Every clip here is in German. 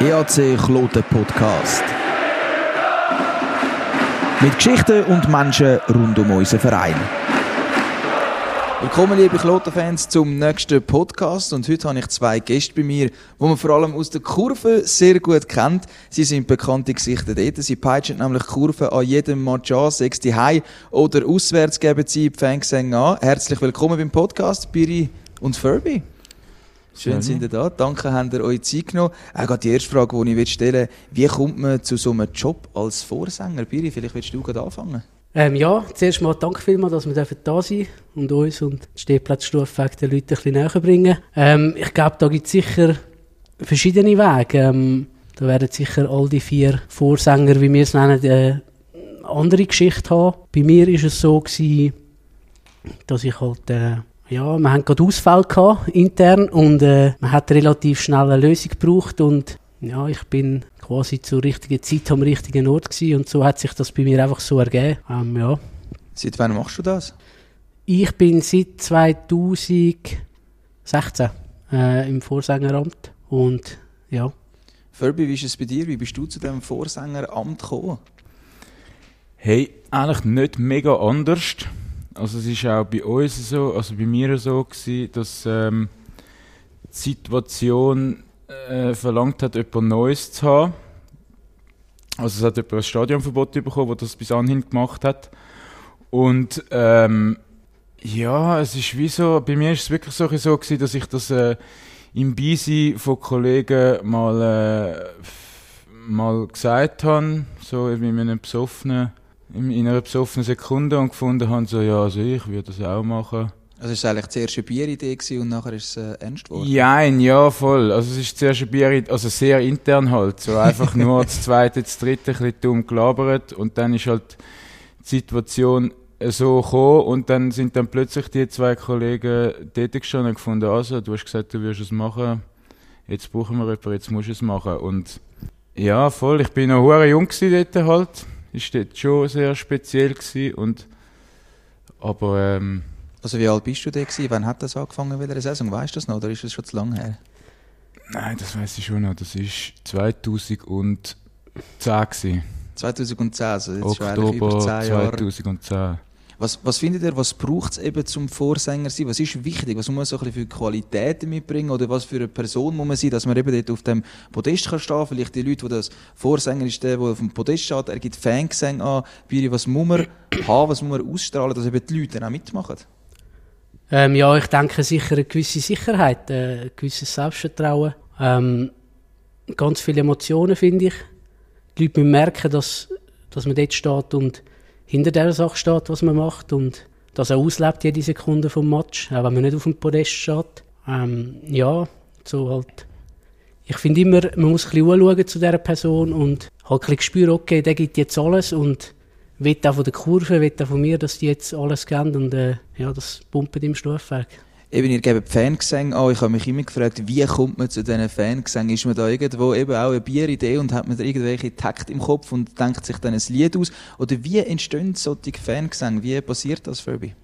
EAC Kloten Podcast. Mit Geschichten und Menschen rund um unseren Verein. Willkommen, liebe Kloten-Fans, zum nächsten Podcast. Und heute habe ich zwei Gäste bei mir, die man vor allem aus der Kurve sehr gut kennt. Sie sind bekannte Gesichter dort. Sie peitschen nämlich Kurven an jedem Match an, sechs die High oder auswärts geben sie die Fansänge an. Herzlich willkommen beim Podcast, Biri und Furby. Schön, sind ihr da. Danke, habt ihr euch Zeit genommen. Auch die erste Frage, die ich stellen will, wie kommt man zu so einem Job als Vorsänger? Biri, vielleicht willst du gerade anfangen? Ähm, ja, zuerst mal danke vielmals, dass wir da sein und uns und die Stehplatzstufe den Leuten ein bisschen näher bringen. Ähm, ich glaube, da gibt es sicher verschiedene Wege. Ähm, da werden sicher all die vier Vorsänger, wie wir es nennen, eine andere Geschichte haben. Bei mir war es so, gewesen, dass ich halt, äh, ja, wir haben gerade Ausfall gehabt, intern, und äh, man hat relativ schnell eine Lösung gebraucht und ja, ich bin quasi zur richtigen Zeit am richtigen Ort gewesen und so hat sich das bei mir einfach so ergeben. Ähm, ja. Seit wann machst du das? Ich bin seit 2016 äh, im Vorsängeramt und ja. Furby, wie ist es bei dir? Wie bist du zu dem Vorsängeramt gekommen? Hey, eigentlich nicht mega anders. Also es ist auch bei uns so, also bei mir so gewesen, dass ähm, die Situation äh, verlangt hat, etwas Neues zu haben. Also es hat jemand ein Stadionverbot bekommen, das das bis anhin gemacht hat. Und ähm, ja, es ist wie so, bei mir ist es wirklich so, so gewesen, dass ich das äh, im Beisein von Kollegen mal, äh, mal gesagt habe, so in einem besoffenen, in einer besoffenen Sekunde und gefunden habe, so, ja, also ich würde das auch machen. Also es war eigentlich zuerst eine Bieridee und nachher ist es äh, ernst geworden? Ja, ja, voll. Also es ist zuerst eine Bieridee, also sehr intern halt. So einfach nur das zweite, das dritte ein bisschen dumm gelabert und dann ist halt die Situation so gekommen und dann sind dann plötzlich die zwei Kollegen dort gestanden und gefunden, also du hast gesagt, du wirst es machen, jetzt brauchen wir jemanden, jetzt musst du es machen. Und ja, voll, ich bin noch hure jung dort halt. Ist dort schon sehr speziell gewesen und aber ähm, also wie alt bist du da gewesen? Wann hat das angefangen mit der Saison? Weißt du das noch oder ist das schon zu lange her? Nein, das weiß ich schon noch. Das war 2010 gewesen. 2010, also jetzt Oktober schon über 10 Jahre. 2010. Was, was findet ihr, was braucht es eben zum Vorsänger sein? Was ist wichtig? Was muss man so ein bisschen für Qualitäten mitbringen? Oder was für eine Person muss man sein, dass man eben dort auf dem Podest kann stehen Vielleicht die Leute, die das Vorsänger ist, der, der auf dem Podest steht, er gibt Fangesänge an. Was muss man haben, was muss man ausstrahlen, dass eben die Leute dann auch mitmachen? Ähm, ja, ich denke sicher eine gewisse Sicherheit, äh, ein gewisses Selbstvertrauen. Ähm, ganz viele Emotionen, finde ich. Die Leute müssen merken, dass, dass man dort steht und hinter der Sache steht, was man macht und dass er auslebt jede Sekunde vom Match, auch wenn man nicht auf dem Podest steht. Ähm, ja, so halt. Ich finde immer, man muss ein bisschen anschauen zu dieser Person und halt ein bisschen spüren, okay, der gibt jetzt alles und will auch von der Kurve, will auch von mir, dass die jetzt alles geben und äh, ja, das pumpt im Stufenweg. Eben, ihr gebt Fangesänge an. Ich habe mich immer gefragt, wie kommt man zu diesen Fangesängen? Ist man da irgendwo eben auch eine Bieridee und hat man da irgendwelche Takt im Kopf und denkt sich dann ein Lied aus? Oder wie entstehen solche Fangesänge? Wie passiert das, Furby?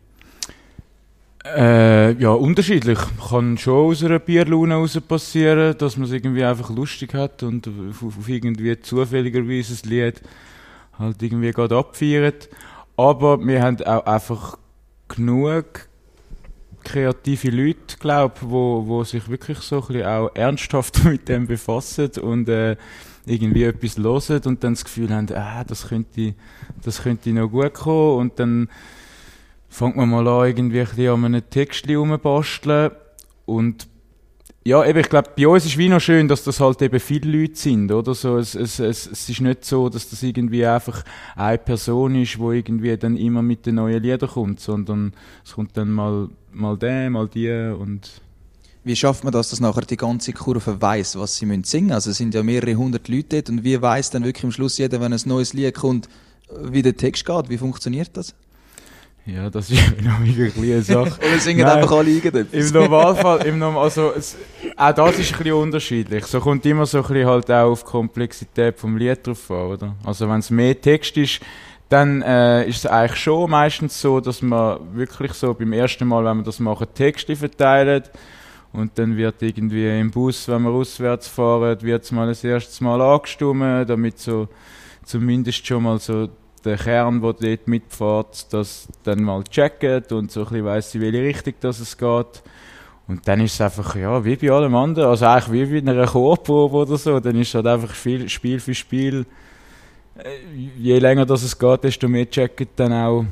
Äh, ja, unterschiedlich. Kann schon aus einer Bierlaune heraus passieren, dass man es irgendwie einfach lustig hat und auf, auf irgendwie zufälligerweise ein Lied halt irgendwie gerade abfeiert. Aber wir haben auch einfach genug kreative Leute, glaube wo, wo sich wirklich so ein bisschen auch ernsthaft mit dem befassen und äh, irgendwie etwas hören und dann das Gefühl haben, ah, das könnte, das könnte noch gut kommen und dann fängt man mal an, irgendwie ein an einem Text rumbasteln und ja, eben, ich glaube, bei uns ist wie noch schön, dass das halt eben viele Leute sind, oder? So, es, es, es, es ist nicht so, dass das irgendwie einfach eine Person ist, wo irgendwie dann immer mit den neuen Liedern kommt, sondern es kommt dann mal, mal der, mal die und wie schafft man das, dass nachher die ganze Kurve weiß, was sie müssen singen? Also es sind ja mehrere hundert Leute dort und wie weiß dann wirklich am Schluss jeder, wenn ein neues Lied kommt, wie der Text geht? Wie funktioniert das? Ja, das ist noch eine Sache. Oder singen Nein, einfach alle irgendetwas? Im Normalfall, im Norm also, es, auch das ist ein bisschen unterschiedlich. So kommt immer so ein bisschen halt auch auf die Komplexität vom Lied drauf an, oder? Also wenn es mehr Text ist, dann äh, ist es eigentlich schon meistens so, dass man wirklich so beim ersten Mal, wenn man das macht, Texte verteilt Und dann wird irgendwie im Bus, wenn wir auswärts fahren, wird es mal das erste Mal angestimmt, damit so zumindest schon mal so der Kern, der dort mitfährt, das dann mal checkt und so ein bisschen weiss, in welche Richtung das es geht. Und dann ist es einfach, ja, wie bei allem anderen, also eigentlich wie bei einer Chorprobe oder so, dann ist es halt einfach viel, Spiel für Spiel. Äh, je länger das es geht, desto mehr checken dann auch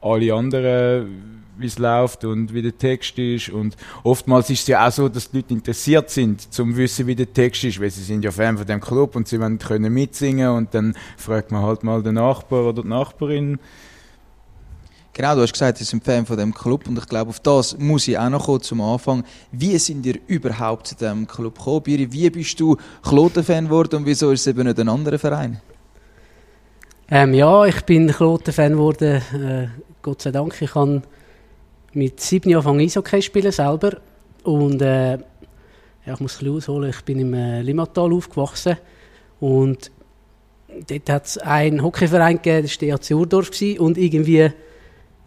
alle anderen, wie es läuft und wie der Text ist. Und oftmals ist es ja auch so, dass die Leute interessiert sind, zum wissen, wie der Text ist, weil sie sind ja Fan von dem Club und sie wollen können mitsingen und dann fragt man halt mal den Nachbar oder die Nachbarin, Genau, du hast gesagt, Sie sind Fan von dem Club und ich glaube, auf das muss ich auch noch kommen zum Anfang. Wie sind ihr überhaupt zu dem Club gekommen? Biri, wie bist du Kloten-Fan geworden und wieso ist es eben nicht ein anderer Verein? Ähm, ja, ich bin Kloten-Fan geworden, äh, Gott sei Dank. Ich habe mit sieben Jahren angefangen Eishockey spielen selber und äh, ja, ich muss ein bisschen ausholen, ich bin im äh, Limmatal aufgewachsen und dort hat es einen Hockeyverein gegeben, das war der EHC Urdorf und irgendwie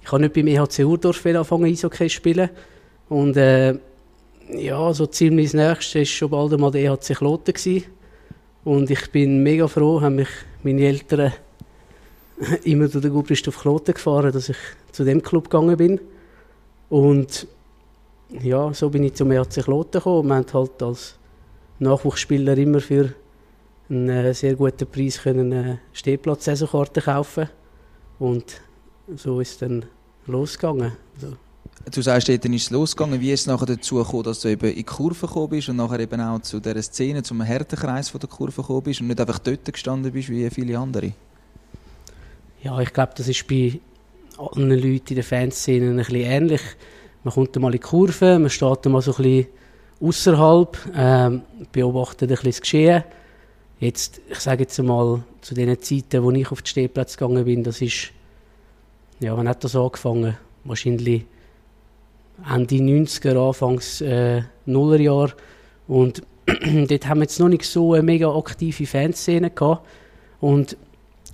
ich habe nicht beim EHC Urdorf angefangen Eishockey spielen. Und äh, ja, so ziemlich das Nächste war schon bald einmal der EHC Kloten. Und ich bin mega froh, haben mich meine Eltern immer durch den Gubrist auf Kloten gefahren, dass ich zu dem Club gegangen bin. Und ja, so bin ich zum EHC Kloten gekommen. Wir haben halt als Nachwuchsspieler immer für einen äh, sehr guten Preis können eine Stehplatz-Saisonkarte kaufen und so ist dann losgegangen. Also. Du sagst, dann ist es losgegangen. Wie ist es nachher dazu gekommen, dass du eben in die Kurve gekommen bist und nachher eben auch zu dieser Szene, zum Härtenkreis der Kurve gekommen bist und nicht einfach dort gestanden bist wie viele andere? Ja, ich glaube, das ist bei allen Leuten in der Fanszene ein bisschen ähnlich. Man kommt einmal in die Kurve, man steht einmal so ein bisschen außerhalb, ähm, beobachtet ein bisschen das Geschehen. Jetzt, ich sage jetzt einmal, zu den Zeiten, wo ich auf den Stehplatz gegangen bin, das ist ja, wann hat das angefangen? Wahrscheinlich Ende 90er, Anfangs äh, Nullerjahr. Und dort haben wir jetzt noch nicht so eine mega aktive Fanszene gehabt. Und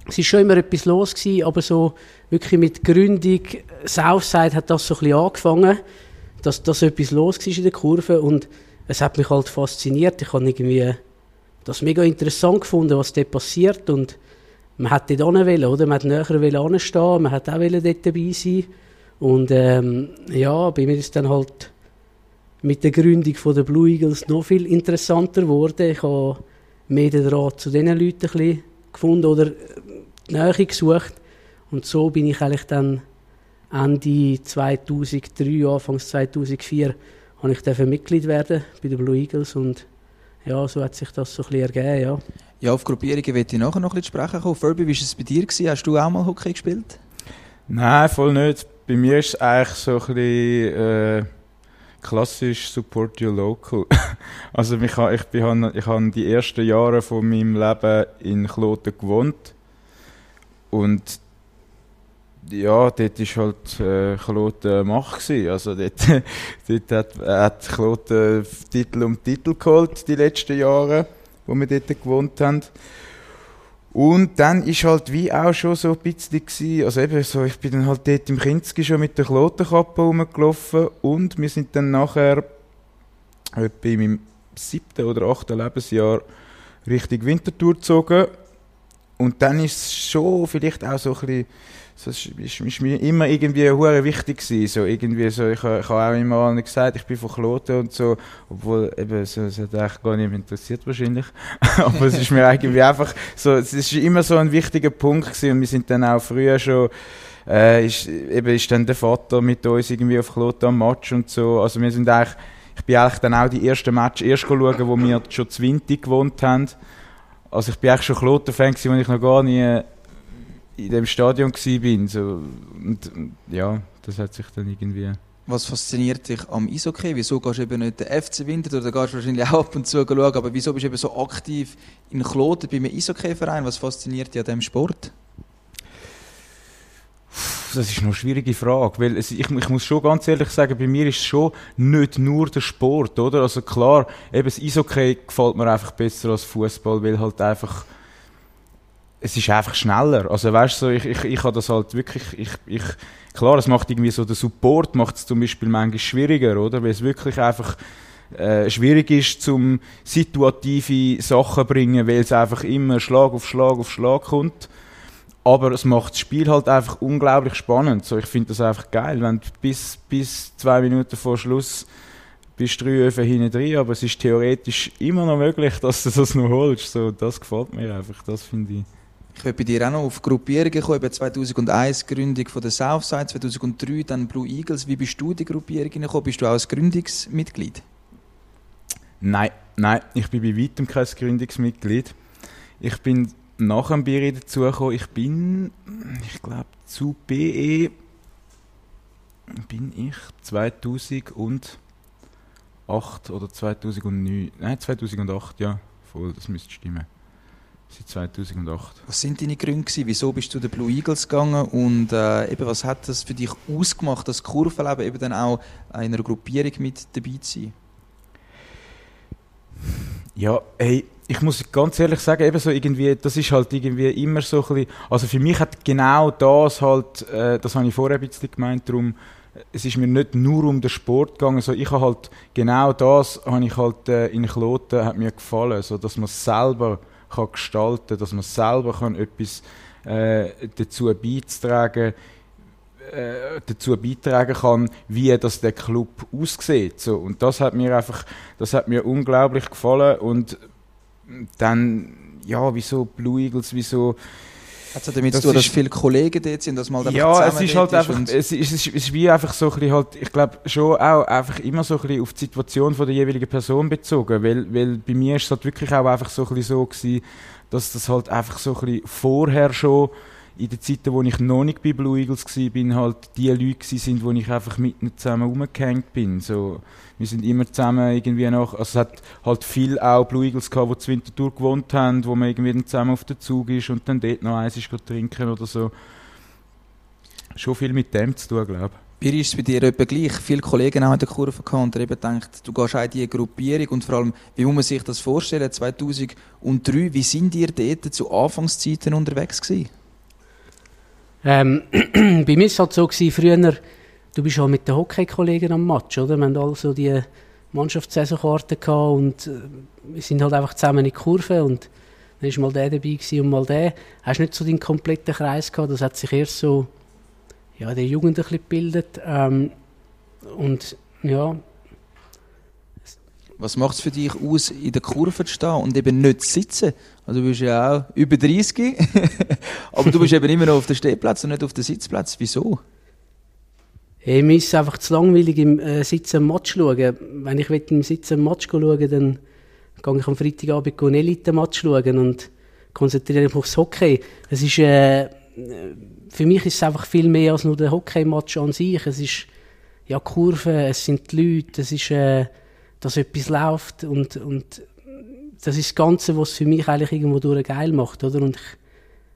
es war schon immer etwas los gewesen, aber so wirklich mit Gründung Southside hat das so ein bisschen angefangen, dass das etwas los war in der Kurve und es hat mich halt fasziniert. Ich habe irgendwie das mega interessant gefunden, was dort passiert und man hätte dort wollen, oder? Man hat näher anstehen, man hat auch dort dabei sein. Und ähm, ja, bei mir ist dann halt mit der Gründung von der Blue Eagles noch viel interessanter geworden. Ich habe mehr den Draht zu diesen Leuten ein gefunden oder die Nähe gesucht. Und so bin ich eigentlich dann Ende 2003, Anfang 2004, habe ich Mitglied werden bei den Blue Eagles und ja, so hat sich das so ein bisschen ergeben, ja. Ja, auf Gruppierungen wird ich nachher noch ein bisschen sprechen kommen. Furby, wie war es bei dir? Gewesen? Hast du auch mal Hockey gespielt? Nein, voll nicht. Bei mir ist es eigentlich so ein bisschen äh, klassisch Support Your Local. also ich, ich, ich, ich habe die ersten Jahre von meinem Leben in Kloten gewohnt und ja, dort war halt äh, Kloten Macht. Gewesen. Also dort, dort hat, hat Kloten Titel um Titel geholt die letzten Jahre wo wir dort gewohnt haben. Und dann ist halt wie auch schon so ein bisschen gewesen, also eben so, ich bin dann halt dort im Kinski schon mit der Klotenkappe rumgelaufen und wir sind dann nachher etwa in meinem siebten oder achten Lebensjahr Richtung Wintertour gezogen. Und dann ist es schon vielleicht auch so ein bisschen das ist, ist, mir immer irgendwie hure wichtig gewesen. So irgendwie so, ich, ich habe auch immer allen gesagt, ich bin von Kloten und so, obwohl eben so, es hat eigentlich gar nicht interessiert wahrscheinlich. Aber es ist mir irgendwie einfach so, es ist immer so ein wichtiger Punkt gewesen und wir sind dann auch früher schon äh, ist, eben ist dann der Vater mit uns irgendwie auf Kloten am Match und so. Also wir sind eigentlich, ich bin eigentlich dann auch die ersten Match erst schauen, wo wir schon zu Winter gewohnt haben. Also ich bin eigentlich schon Kloten-Fan als ich noch gar nie in dem Stadion war. So, und, ja, das hat sich dann irgendwie... Was fasziniert dich am Eishockey? Wieso gehst du eben nicht den FC Winter oder gehst du wahrscheinlich auch ab und zu schauen, aber wieso bist du eben so aktiv in Kloten bei einem Eishockey-Verein? Was fasziniert dich an diesem Sport? Das ist eine schwierige Frage, weil es, ich, ich, muss schon ganz ehrlich sagen, bei mir ist es schon nicht nur der Sport, oder? Also klar, eben das Eishockey gefällt mir einfach besser als Fußball, weil halt einfach es ist einfach schneller. Also weißt du, so, ich, ich, ich habe das halt wirklich, ich, ich, klar, es macht irgendwie so, der Support macht es zum Beispiel manchmal schwieriger, oder? Weil es wirklich einfach äh, schwierig ist, zum situative Sachen bringen, weil es einfach immer Schlag auf Schlag auf Schlag kommt. Aber es macht das Spiel halt einfach unglaublich spannend. So, ich finde das einfach geil, wenn du bis, bis zwei Minuten vor Schluss bist drei Öfen hinten drin, aber es ist theoretisch immer noch möglich, dass du das noch holst. So, das gefällt mir einfach, das finde ich. Ich bin bei dir auch noch auf Gruppierungen gekommen, 2001 Gründung von der Southside, 2003 dann Blue Eagles. Wie bist du in die Gruppierung gekommen? Bist du auch als Gründungsmitglied? Nein, nein, ich bin bei weitem kein Gründungsmitglied. Ich bin nach dem Bier dazugekommen. Ich bin, ich glaube, zu BE bin ich 2008 oder 2009, nein 2008, ja, voll, das müsste stimmen. Seit 2008. Was sind deine Gründe gewesen? Wieso bist du den Blue Eagles gegangen und äh, eben, was hat das für dich ausgemacht, das Kurvenleben eben dann auch in einer Gruppierung mit dabei zu sein? Ja, hey, ich muss ganz ehrlich sagen, eben so irgendwie, das ist halt irgendwie immer so ein bisschen, also für mich hat genau das halt, äh, das habe ich vorher ein bisschen gemeint, darum, es ist mir nicht nur um den Sport gegangen, so ich habe halt, genau das habe ich halt äh, in Kloten, hat mir gefallen, so dass man es selber kann gestalten, dass man selber kann etwas äh, dazu beitragen äh, dazu beitragen kann, wie das der Club aussieht. So, und das hat mir einfach, das hat mir unglaublich gefallen und dann, ja, wieso Blue Eagles, wieso hat es damit zu tun, dass viele Kollegen dort sind, dass man halt Ja, es ist halt einfach, es ist, es, ist, es ist wie einfach so ein bisschen halt, ich glaube schon auch einfach immer so ein bisschen auf die Situation von der jeweiligen Person bezogen, weil, weil bei mir ist es halt wirklich auch einfach so ein bisschen so gewesen, dass das halt einfach so ein bisschen vorher schon in den Zeiten, wo ich noch nicht bei Blue Eagles war, bin halt die Leute sind, wo ich einfach mit ihnen zusammen rumgehängt bin. So, wir sind immer zusammen irgendwie noch, also es hat halt viel auch Blue Eagles gehabt, die zu Winterthur gewohnt haben, wo man irgendwie dann zusammen auf den Zug ist und dann dort noch eins ist trinken oder so. Schon viel mit dem zu tun, glaube ich. Wie ist es bei dir etwa gleich? Viele Kollegen haben in der Kurve gehabt und eben denkt, du gehst auch in diese Gruppierung und vor allem, wie muss man sich das vorstellen, 2003, wie sind ihr dort zu Anfangszeiten unterwegs gewesen? Ähm, bei mir war es halt so, gewesen, früher, du bist auch mit den Hockey-Kollegen am Match, oder? Wir hatten also die Mannschaftssaisonkarten und äh, wir sind halt einfach zusammen in die Kurve und dann war mal der dabei und mal der. Hast nicht so den kompletten Kreis gehabt, das hat sich erst so, ja, der Jugend ein bisschen gebildet. Ähm, und ja, was macht es für dich aus, in der Kurve zu stehen und eben nicht zu sitzen? Also du bist ja auch über 30, aber du bist eben immer noch auf dem Stehplatz und nicht auf dem Sitzplatz. Wieso? Hey, mir ist es einfach zu langweilig im äh, Sitzen im Match schauen. Wenn ich im Sitzen im Match schauen dann gehe ich am Freitagabend einen Elite-Match schauen und konzentriere mich aufs Hockey. Es ist, äh, für mich ist es einfach viel mehr als nur der Hockey-Match an sich. Es ist ja Kurven, es sind die Leute, es ist... Äh, dass etwas läuft und, und das ist das Ganze, was es für mich eigentlich irgendwo durch geil macht, oder? Und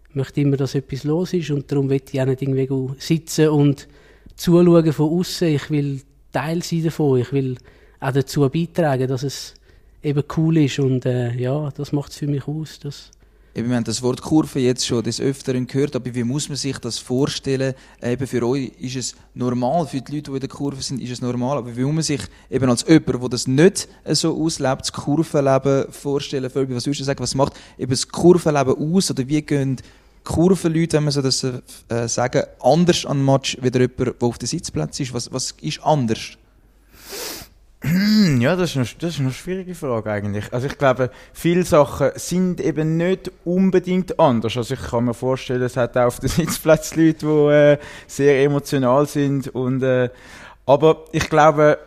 ich möchte immer, dass etwas los ist und darum will ich auch nicht irgendwie sitzen und zuschauen von außen. Ich will Teil sein davon. Ich will auch dazu beitragen, dass es eben cool ist und äh, ja, das macht es für mich aus. Das Eben, wir haben das Wort Kurve jetzt schon des Öfteren gehört, aber wie muss man sich das vorstellen? Eben für euch ist es normal, für die Leute, die in der Kurve sind, ist es normal, aber wie muss man sich eben als jemand, der das nicht so auslebt, das Kurvenleben vorstellen? Fölbi, was würdest du sagen, was macht eben das Kurvenleben aus oder wie gehen Kurvenleute, wenn man so das äh, sagen, anders an den Match, wie jemand, der auf dem Sitzplatz ist? Was, was ist anders? Ja, das ist, eine, das ist eine schwierige Frage eigentlich. Also ich glaube, viele Sachen sind eben nicht unbedingt anders. Also ich kann mir vorstellen, es hat auch auf dem Sitzplatz Leute, die äh, sehr emotional sind. Und, äh, aber ich glaube,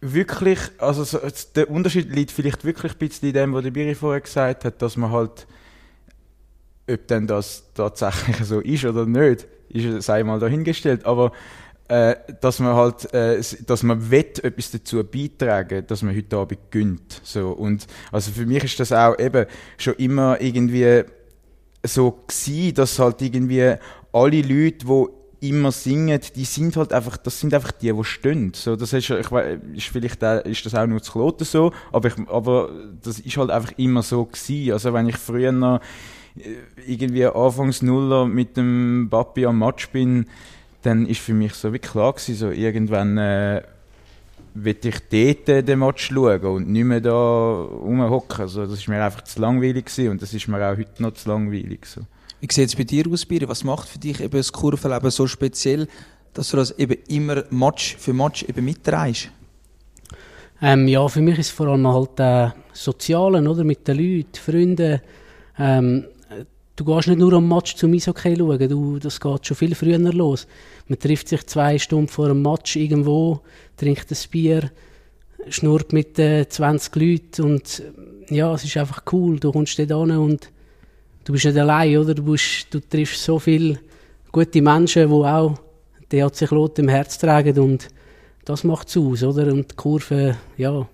wirklich, also so, der Unterschied liegt vielleicht wirklich ein bisschen in dem, was der Biri vorher gesagt hat, dass man halt, ob denn das tatsächlich so ist oder nicht, ist sei mal dahingestellt. Aber äh, dass man halt, äh, dass man wett etwas dazu beitragen, dass man heute Abend gönnt. So und also für mich ist das auch eben schon immer irgendwie so gewesen, dass halt irgendwie alle Leute, die immer singen, die sind halt einfach, das sind einfach die, die stehen. So, das ist, ich weiß, ist vielleicht auch, ist das auch nur zu Kloten so, aber ich, aber das ist halt einfach immer so gewesen. Also wenn ich früher noch irgendwie anfangs Nuller mit dem Papi am Match bin, dann ist für mich so wie klar gewesen, so irgendwann äh, will ich dort den Match schauen und nicht mehr da rumhocken. Also das ist mir einfach zu langweilig gewesen und das ist mir auch heute noch zu langweilig. So. Wie sieht es bei dir aus, Biri? Was macht für dich eben das Kurvenleben so speziell, dass du das eben immer Match für Match eben mitreißt? Ähm, ja, für mich ist es vor allem halt äh, Sozialen, oder? Mit den Leuten, Freunden. Ähm, du gehst nicht nur am Match zum Eishockey schauen, du, das geht schon viel früher los. Man trifft sich zwei Stunden vor einem Match irgendwo, trinkt ein Bier, schnurrt mit äh, 20 Leuten und ja, es ist einfach cool. Du kommst dort hin und du bist nicht allein, oder? Du, bist, du triffst so viele gute Menschen, die auch die hat sich Lot im Herz tragen und das macht es aus, oder? Und die Kurve, ja,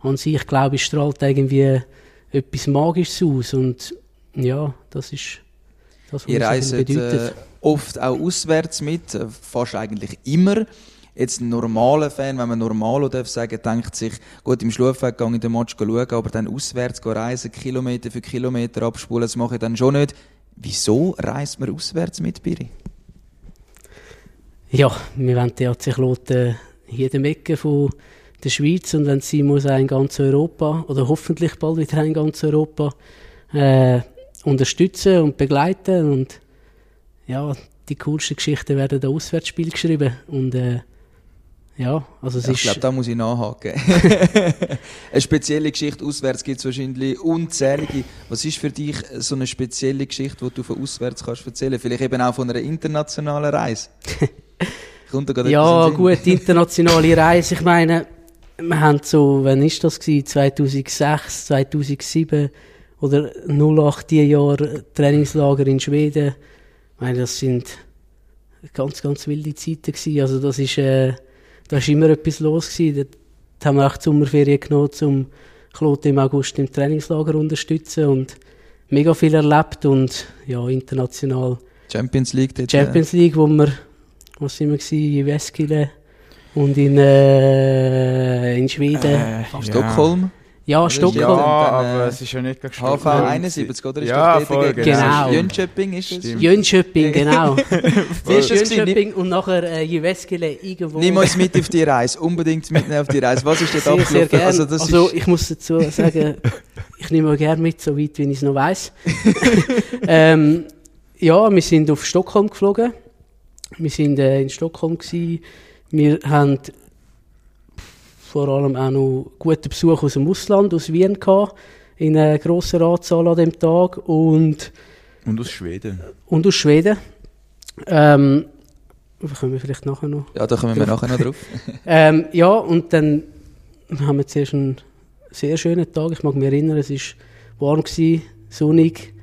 an sich, glaube ich, strahlt irgendwie etwas Magisches aus und ja, das ist das, was Ihr reist bedeutet. äh, oft auch auswärts mit, äh, fast eigentlich immer. Jetzt ein normaler Fan, wenn man normal darf sagen, denkt sich, gut, im Schlafweg gehe ich den Match schauen, aber dann auswärts gehen reisen, Kilometer für Kilometer abspulen, das mache ich dann schon nicht. Wieso reist man auswärts mit, Biri? Ja, wir wollen die AC Kloten in jedem Ecke von der Schweiz und wenn sein muss, auch in ganz Europa oder hoffentlich bald wieder in ganz Europa äh, unterstützen und begleiten und ja, die coolsten Geschichten werden da Auswärtsspiel geschrieben und äh, ja, also es Ja, ich glaube, da muss ich nachhaken. eine spezielle Geschichte auswärts gibt es wahrscheinlich unzählige. Was ist für dich so eine spezielle Geschichte, die du von auswärts kannst erzählen? Vielleicht eben auch von einer internationalen Reise. Ja, in gut, internationale Reise. Ich meine, wir haben so, wann ist das gewesen? 2006, 2007 oder 08 die Jahre Trainingslager in Schweden. Ich meine, das sind ganz, ganz wilde Zeiten gewesen. Also das ist, äh, da ist immer etwas los gewesen. Dort haben wir auch die Sommerferien genommen, um Klote im August im Trainingslager zu unterstützen und mega viel erlebt und ja, international Champions League. Dort, Champions League, wo wir, wo sind wir gewesen, in Weskile und in, äh, in Schweden. Äh, Äh, Stockholm. ja, Ja, Stockholm. dann, aber äh, es ist ja nicht gleich HV Stockholm. 71, oder? Ist Ja, doch voll, gegen- genau. Jönköping ist es? Jönköping, genau. Jönköping und nachher äh, Jyväskylä irgendwo. Nimm uns mit auf die Reise. Unbedingt mitnehmen auf die Reise. Was ist dort sehr, sehr abgelaufen? gerne. Also, Also, das ist, ich muss dazu sagen, ich nehme auch gerne mit, so weit wie ich es noch weiss. ähm, ja, wir sind auf Stockholm geflogen. Wir sind äh, in Stockholm gewesen. Wir haben vor allem auch noch guten Besuch aus dem Ausland, aus Wien gehabt, in einer grossen Anzahl an dem Tag und, Und aus Schweden. und aus Schweden. Ähm, da kommen wir vielleicht nachher noch. ja, da kommen wir nachher noch drauf. Ähm, ja, und dann haben wir zuerst einen sehr schönen Tag. Ich mag mich erinnern, es war warm, gewesen, sonnig,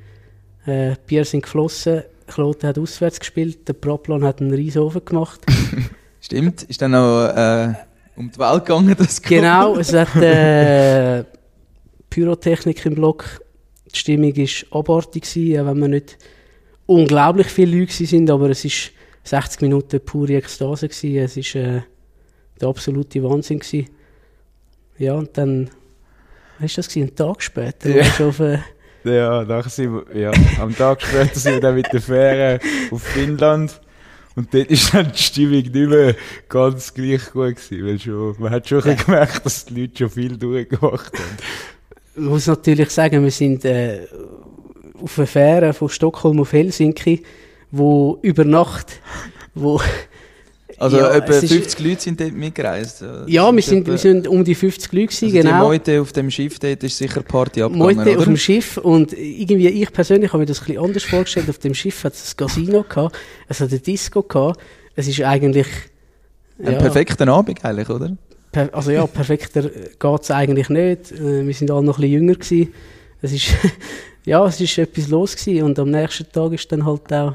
äh, Bier sind geflossen, Kloten hat auswärts gespielt, der Proplan hat einen Riesofen gemacht. Stimmt. Ist dann noch äh, um die Welt gegangen, das genau, es hat äh, Pyrotechnik im Block. Die Stimmung war abartig, gewesen, auch wenn wir nicht unglaublich viele Leute gewesen sind, aber es war 60 Minuten pure Ekstase. Gewesen. Es war äh, der absolute Wahnsinn. Gewesen. Ja, und dann, was war das? Gewesen? Ein Tag später? Ja. Auf, äh, Ja, nachher sind wir, ja, am Tag später sind wir dann mit der Fähre auf Finnland. Und dort ist dann die Stimmung nicht mehr ganz gleich gut gewesen, weil schon, man hat schon bisschen gemerkt, dass die Leute schon viel durchgemacht haben. ich muss natürlich sagen, wir sind äh, auf einer Fähre von Stockholm auf Helsinki, wo über Nacht, wo Also Ja, etwa es ist- 50 Leute sind dort mitgereist. ja, wir sind, wir sind um die 50 Leute gewesen, also Die genau. Meute auf dem Schiff dort ist sicher Party abgegangen, Meute auf dem Schiff und irgendwie, ich persönlich habe mir das ein bisschen anders vorgestellt. Auf dem Schiff hat es ein Casino gehabt, es hat eine Disco gehabt. Es ist eigentlich Ein perfekter Abend eigentlich, oder? per, also ja, perfekter geht es eigentlich nicht. Äh, wir sind alle noch ein bisschen jünger gewesen. Es ist ja, es ist etwas los gewesen und am nächsten Tag ist dann halt auch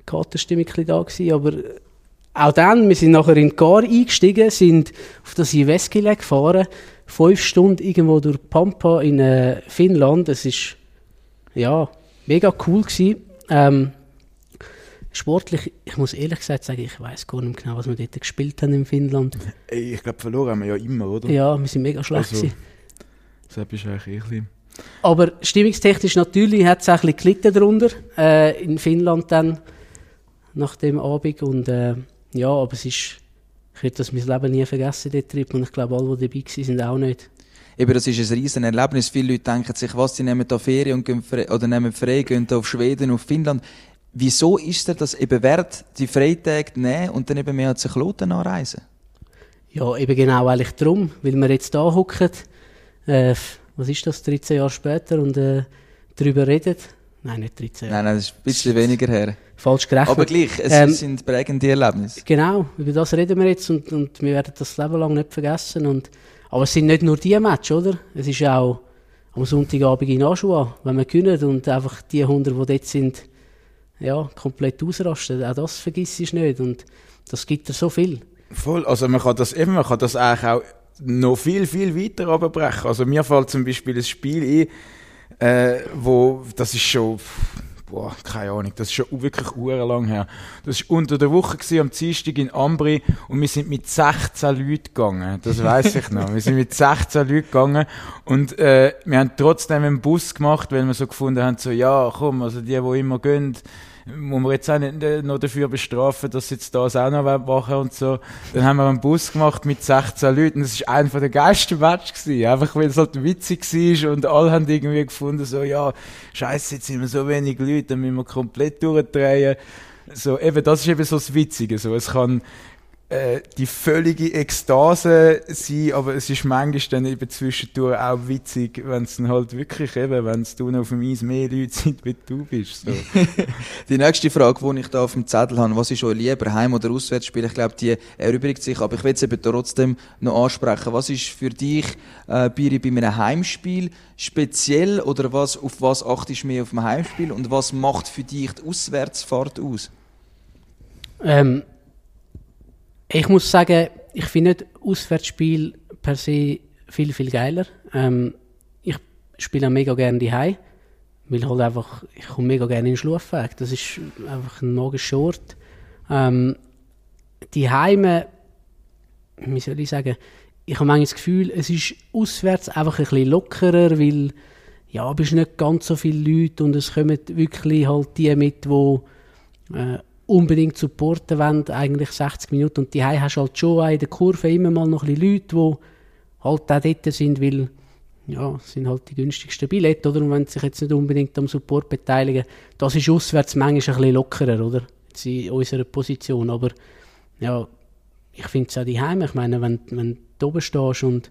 die Katerstimmung da gewesen, aber auch dann, wir sind nachher in die Gar eingestiegen, sind auf das Jyväskylä gefahren, fünf Stunden irgendwo durch Pampa in äh, Finnland. Es ist ja mega cool gewesen. Ähm, sportlich, ich muss ehrlich gesagt sagen, ich weiß gar nicht genau, was wir dort gespielt haben in Finnland. Ich glaube, verloren haben wir ja immer, oder? Ja, wir sind mega schlecht. Also- gewesen. Das ist eigentlich ein. Aber stimmungstechnisch natürlich hat es ein bisschen gelitten darunter, äh, in Finnland dann, nach dem Abend. Und äh, ja, aber es ist, ich werde das mein Leben nie vergessen, der Trip. Und ich glaube, alle, die dabei waren, sind auch nicht. Eben, das ist ein riesen Erlebnis. Viele Leute denken sich, was, sie nehmen da Ferien und gehen oder nehmen frei, gehen auf Schweden, auf Finnland. Wieso ist er das eben wert, die Freitage nehmen und dann eben mehr zu Kloten anreisen? Ja, eben genau eigentlich darum, weil wir jetzt da hocken, äh, was ist das, 13 Jahre später und äh, darüber reden. Nein, nicht 13 Jahre. Nein, nein, das ist ein bisschen weniger her. Falsch gerechnet. Aber gleich, es Ähm, sind prägende Erlebnisse. Genau, über das reden wir jetzt und, und wir werden das Leben lang nicht vergessen. Und, aber es sind nicht nur die Matches, oder? Es ist auch am Sonntagabend in Aschua, wenn wir gewinnen und einfach die 100, die dort sind, ja, komplett ausrasten. Auch das vergisst du nicht und das gibt dir so viel. Voll, also man kann das eben, man kann das eigentlich auch noch viel, viel weiter abbrechen. Also mir fällt zum Beispiel ein Spiel ein, äh, wo, das ist schon, boah, keine Ahnung, das ist schon wirklich lang her. Das war unter der Woche gewesen, am Dienstag in Ambri und wir sind mit 16 Leuten gegangen. Das weiß ich noch. Wir sind mit 16 Leuten gegangen und äh, wir haben trotzdem einen Bus gemacht, weil wir so gefunden haben, so, ja, komm, also die, die immer gehen, muss man jetzt auch nicht äh, noch dafür bestrafen, dass sie jetzt das auch noch machen und so. Dann haben wir einen Bus gemacht mit 16 Leuten. Das war einer der geilsten Matches gewesen. Einfach weil es halt witzig war und alle haben irgendwie gefunden, so, ja, scheiße, jetzt sind wir so wenig Leute, dann müssen wir komplett durchdrehen. So, eben, das ist eben so das Witzige. So, es kann, äh, die völlige Ekstase sein, aber es ist manchmal dann eben zwischendurch auch witzig, wenn es dann halt wirklich eben, wenn es du auf dem Eis mehr Leute sind, wie du bist. So. Die nächste Frage, die ich da auf dem Zettel habe, was ist euch lieber, Heim- oder Auswärtsspiel? Ich glaube, die erübrigt sich, aber ich will es eben trotzdem noch ansprechen. Was ist für dich, äh, Biri, bei einem Heimspiel speziell oder was, auf was achtest du mehr auf dem Heimspiel und was macht für dich die Auswärtsfahrt aus? Ähm, ich muss sagen, ich finde nicht Auswärtsspiel per se viel, viel geiler. Ähm, ich spiele auch mega gerne die weil halt einfach, ich komme mega gerne in den Schlafweg. Das ist einfach ein magischer Ort. Ähm, die Heime, wie soll ich sagen, ich habe manchmal das Gefühl, es ist auswärts einfach ein bisschen lockerer, weil ja, bist nicht ganz so viele Leute und es kommen wirklich halt die mit, die äh, unbedingt supporten wollen, eigentlich 60 Minuten. Und die hast halt schon auch in der Kurve immer mal noch ein bisschen Leute, die halt auch dort sind, weil ja, sind halt die günstigsten Billette, oder? Und wenn sie sich jetzt nicht unbedingt am Support beteiligen, das ist auswärts manchmal ein bisschen lockerer, oder? Jetzt in unserer Position. Aber ja, ich finde es auch die Heime. Ich meine, wenn, wenn du oben stehst und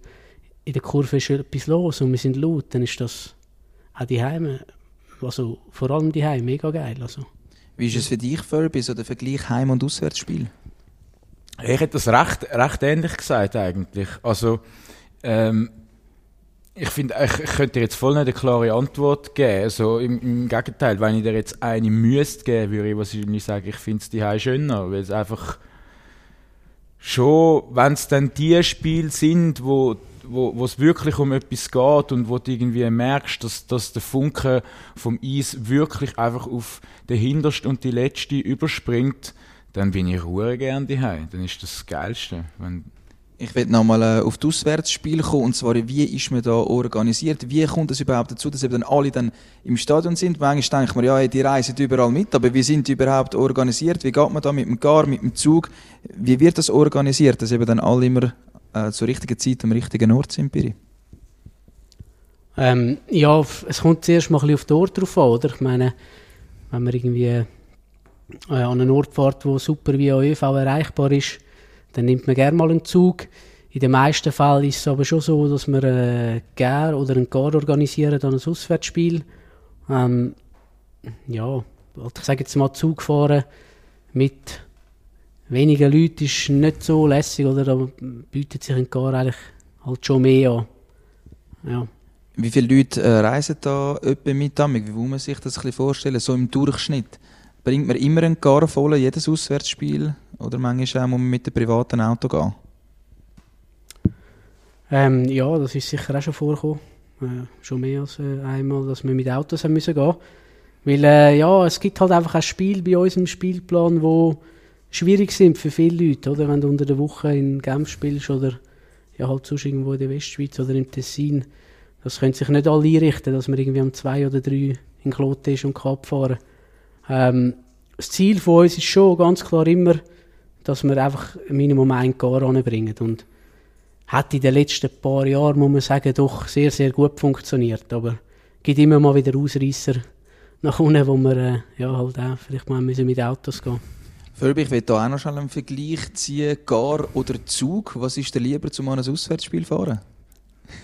in der Kurve ist etwas los und wir sind laut, dann ist das auch die Heime, also vor allem die Heime, mega geil. Also. Wie ist es für dich, Furby, so der Vergleich Heim- und Auswärtsspiel? Ich hätte das recht, recht ähnlich gesagt eigentlich. Also, ähm, ich finde, ich, könnte dir jetzt voll nicht eine klare Antwort geben. Also, im, im Gegenteil, wenn ich dir jetzt eine müsste geben, würde ich wahrscheinlich sagen, ich finde es die schöner, weil es einfach schon, wenn es dann die Spiele sind, wo wo es wirklich um etwas geht und wo du irgendwie merkst, dass, dass der Funke vom Eis wirklich einfach auf den hintersten und die letzte überspringt, dann bin ich ruhe gern daheim. Dann ist das, das Geilste. Wenn ich will nochmal äh, auf das Auswärtsspiel kommen, und zwar, wie ist man da organisiert? Wie kommt es überhaupt dazu, dass eben dann alle dann im Stadion sind? Manchmal denkt man, ja, die reisen überall mit, aber wie sind die überhaupt organisiert? Wie geht man da mit dem Gar, mit dem Zug? Wie wird das organisiert, dass eben dann alle immer äh, zur richtigen Zeit am richtigen Ort sind, Piri? Ähm, ja, es kommt zuerst mal ein auf den Ort drauf an, oder? Ich meine, wenn man irgendwie äh, an einen Ort fährt, wo super via ÖV erreichbar ist, dann nimmt man gerne mal einen Zug. In den meisten Fällen ist es aber schon so, dass wir äh, gerne oder einen Gar organisieren, dann ein Auswärtsspiel. Ähm, ja, ich sage jetzt mal Zug fahren mit wenigen Leuten ist nicht so lässig, oder? Da bietet sich ein Gar eigentlich halt schon mehr an. Ja. Wie viele Leute äh, reisen da etwa mit damit? Wie muss man sich das ein bisschen vorstellen? So im Durchschnitt? Bringt man immer einen Gar voll, jedes Auswärtsspiel? Oder manchmal auch muss man mit dem privaten Auto gehen? Ähm, ja, das ist sicher auch schon vorgekommen. Äh, schon mehr als äh, einmal, dass wir mit Autos haben müssen gehen Weil, äh, ja, es gibt halt einfach ein Spiel bei uns im Spielplan, wo schwierig sind für viele Leute, oder? Wenn du unter der Woche in Genf spielst oder ja halt sonst irgendwo in der Westschweiz oder im Tessin, Das können sich nicht alle einrichten, dass man irgendwie um zwei oder drei in Kloten ist und kann abfahren. Ähm, das Ziel von uns ist schon ganz klar immer, dass wir einfach Minimum ein Gar anbringen. Und hat in den letzten paar Jahren, muss man sagen, doch sehr, sehr gut funktioniert. Aber es gibt immer mal wieder Ausreißer nach unten, wo wir äh, ja, halt auch vielleicht mal müssen mit Autos gehen Philipp, ich will hier auch noch schnell einen Vergleich ziehen. Gar oder Zug? Was ist dir lieber, zum ein Auswärtsspiel fahren?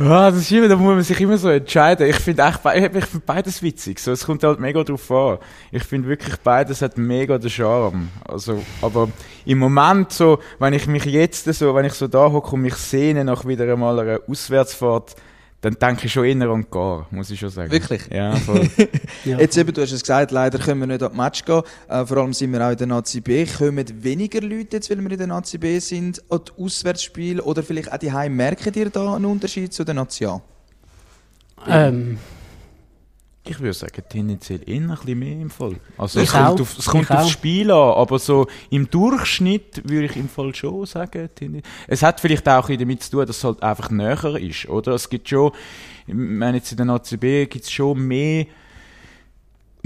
ja, das ist immer, da muss man sich immer so entscheiden. Ich finde ich find beides witzig. So, es kommt halt mega drauf an. Ich finde wirklich beides hat mega den Charme. Also, aber im Moment so, wenn ich mich jetzt so, wenn ich so da hocke und mich sehne nach wieder einmal einer Auswärtsfahrt, dann denke ich schon eher an gar, muss ich schon sagen. Wirklich? Ja, voll. ja. Jetzt eben, du hast es gesagt, leider können wir nicht an Match gehen. Äh, vor allem sind wir auch in der Nazi B. Kommen weniger Leute jetzt, weil wir in der Nazi B sind, an die Auswärtsspiele oder vielleicht auch die Heim merken dir da einen Unterschied zu der Nazi A? Ähm, ich würde sagen, tendenziell eher ein bisschen mehr im Fall. Also es kommt, auf, es kommt aufs Spiel an, aber so im Durchschnitt würde ich im Fall schon sagen, es hat vielleicht auch damit zu tun, dass es halt einfach näher ist, oder? Es gibt schon, ich meine jetzt in der ACB gibt es schon mehr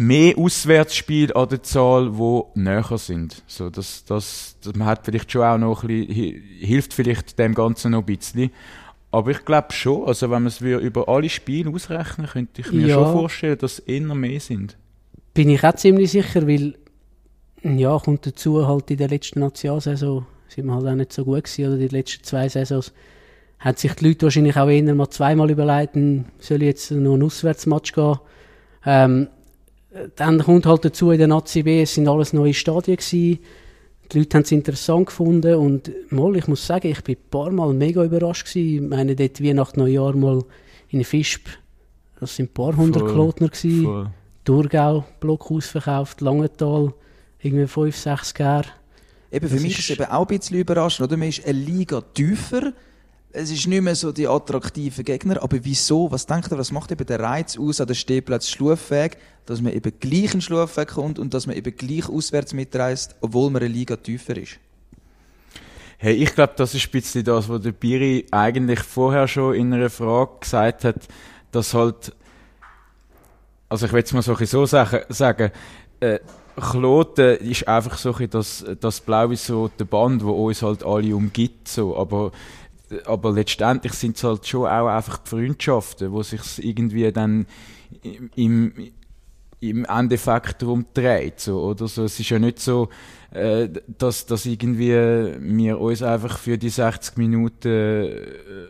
mehr Auswärtsspiele an der Zahl, die näher sind. So, das, das, das, man hat vielleicht schon auch noch ein bisschen, hilft vielleicht dem Ganzen noch ein bisschen. Aber ich glaube schon, also wenn man es über alle Spiele ausrechnen, könnte ich mir ja. schon vorstellen, dass es eher mehr sind. Bin ich auch ziemlich sicher, weil ja, kommt dazu, halt in der letzten Nationalsaison sind wir halt auch nicht so gut gewesen, oder die letzten zwei Saisons hat sich die Leute wahrscheinlich auch eher mal zweimal überlegt, soll ich jetzt noch ein Auswärtsmatch gehen. Ähm, dann kommt halt dazu in der Nazi B, es sind alles neue Stadien gewesen, die Leute haben es interessant gefunden und mal, ich muss sagen, ich bin ein paar Mal mega überrascht gewesen. Ich meine, dort Weihnacht, Neujahr mal in Fischb, das sind ein paar hundert Klotner gewesen. Voll. Thurgau, Block ausverkauft, Langenthal, irgendwie fünf, sechs Gär. Eben, für das mich ist es eben auch ein bisschen überraschend, oder? Man ist eine Liga tiefer, es ist nicht mehr so die attraktiven Gegner, aber wieso? Was denkt ihr, was macht eben der Reiz aus an der Stehplatz Schlufweg, dass man eben gleich in Schlufweg kommt und dass man eben gleich auswärts mitreist, obwohl man eine Liga tiefer ist? Hey, ich glaube, das ist ein bisschen das, was der Biri eigentlich vorher schon in einer Frage gesagt hat, dass halt, also ich will es mal so, so sagen, äh, Kloten ist einfach so das, das blau-weiß-rote Band, wo uns halt alle umgibt, so, aber aber letztendlich sind es halt schon auch einfach die Freundschaften, wo sich irgendwie dann im, im Endeffekt darum dreht, so, oder so. Es ist ja nicht so, äh, dass, dass irgendwie wir uns einfach für die 60 Minuten äh,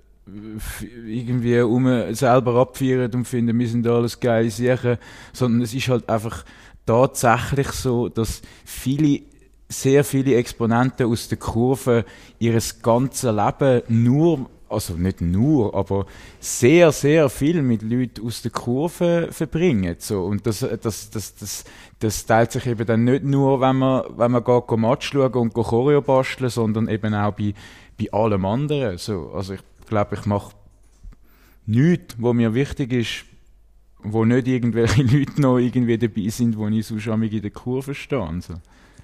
irgendwie um selber abfeiern und finden, wir sind alles geile Sachen, sondern es ist halt einfach tatsächlich so, dass viele sehr viele Exponenten aus der Kurve ihres ganzen Leben nur, also nicht nur, aber sehr, sehr viel mit Leuten aus der Kurve verbringen. So. Und das, das, das, das, das teilt sich eben dann nicht nur, wenn man, wenn man geht, Match schauen und Choreo basteln, sondern eben auch bei, bei allem anderen. So. Also ich glaube, ich mache nichts, was mir wichtig ist, wo nicht irgendwelche Leute noch irgendwie dabei sind, wo ich sonst in der Kurve stehe. So.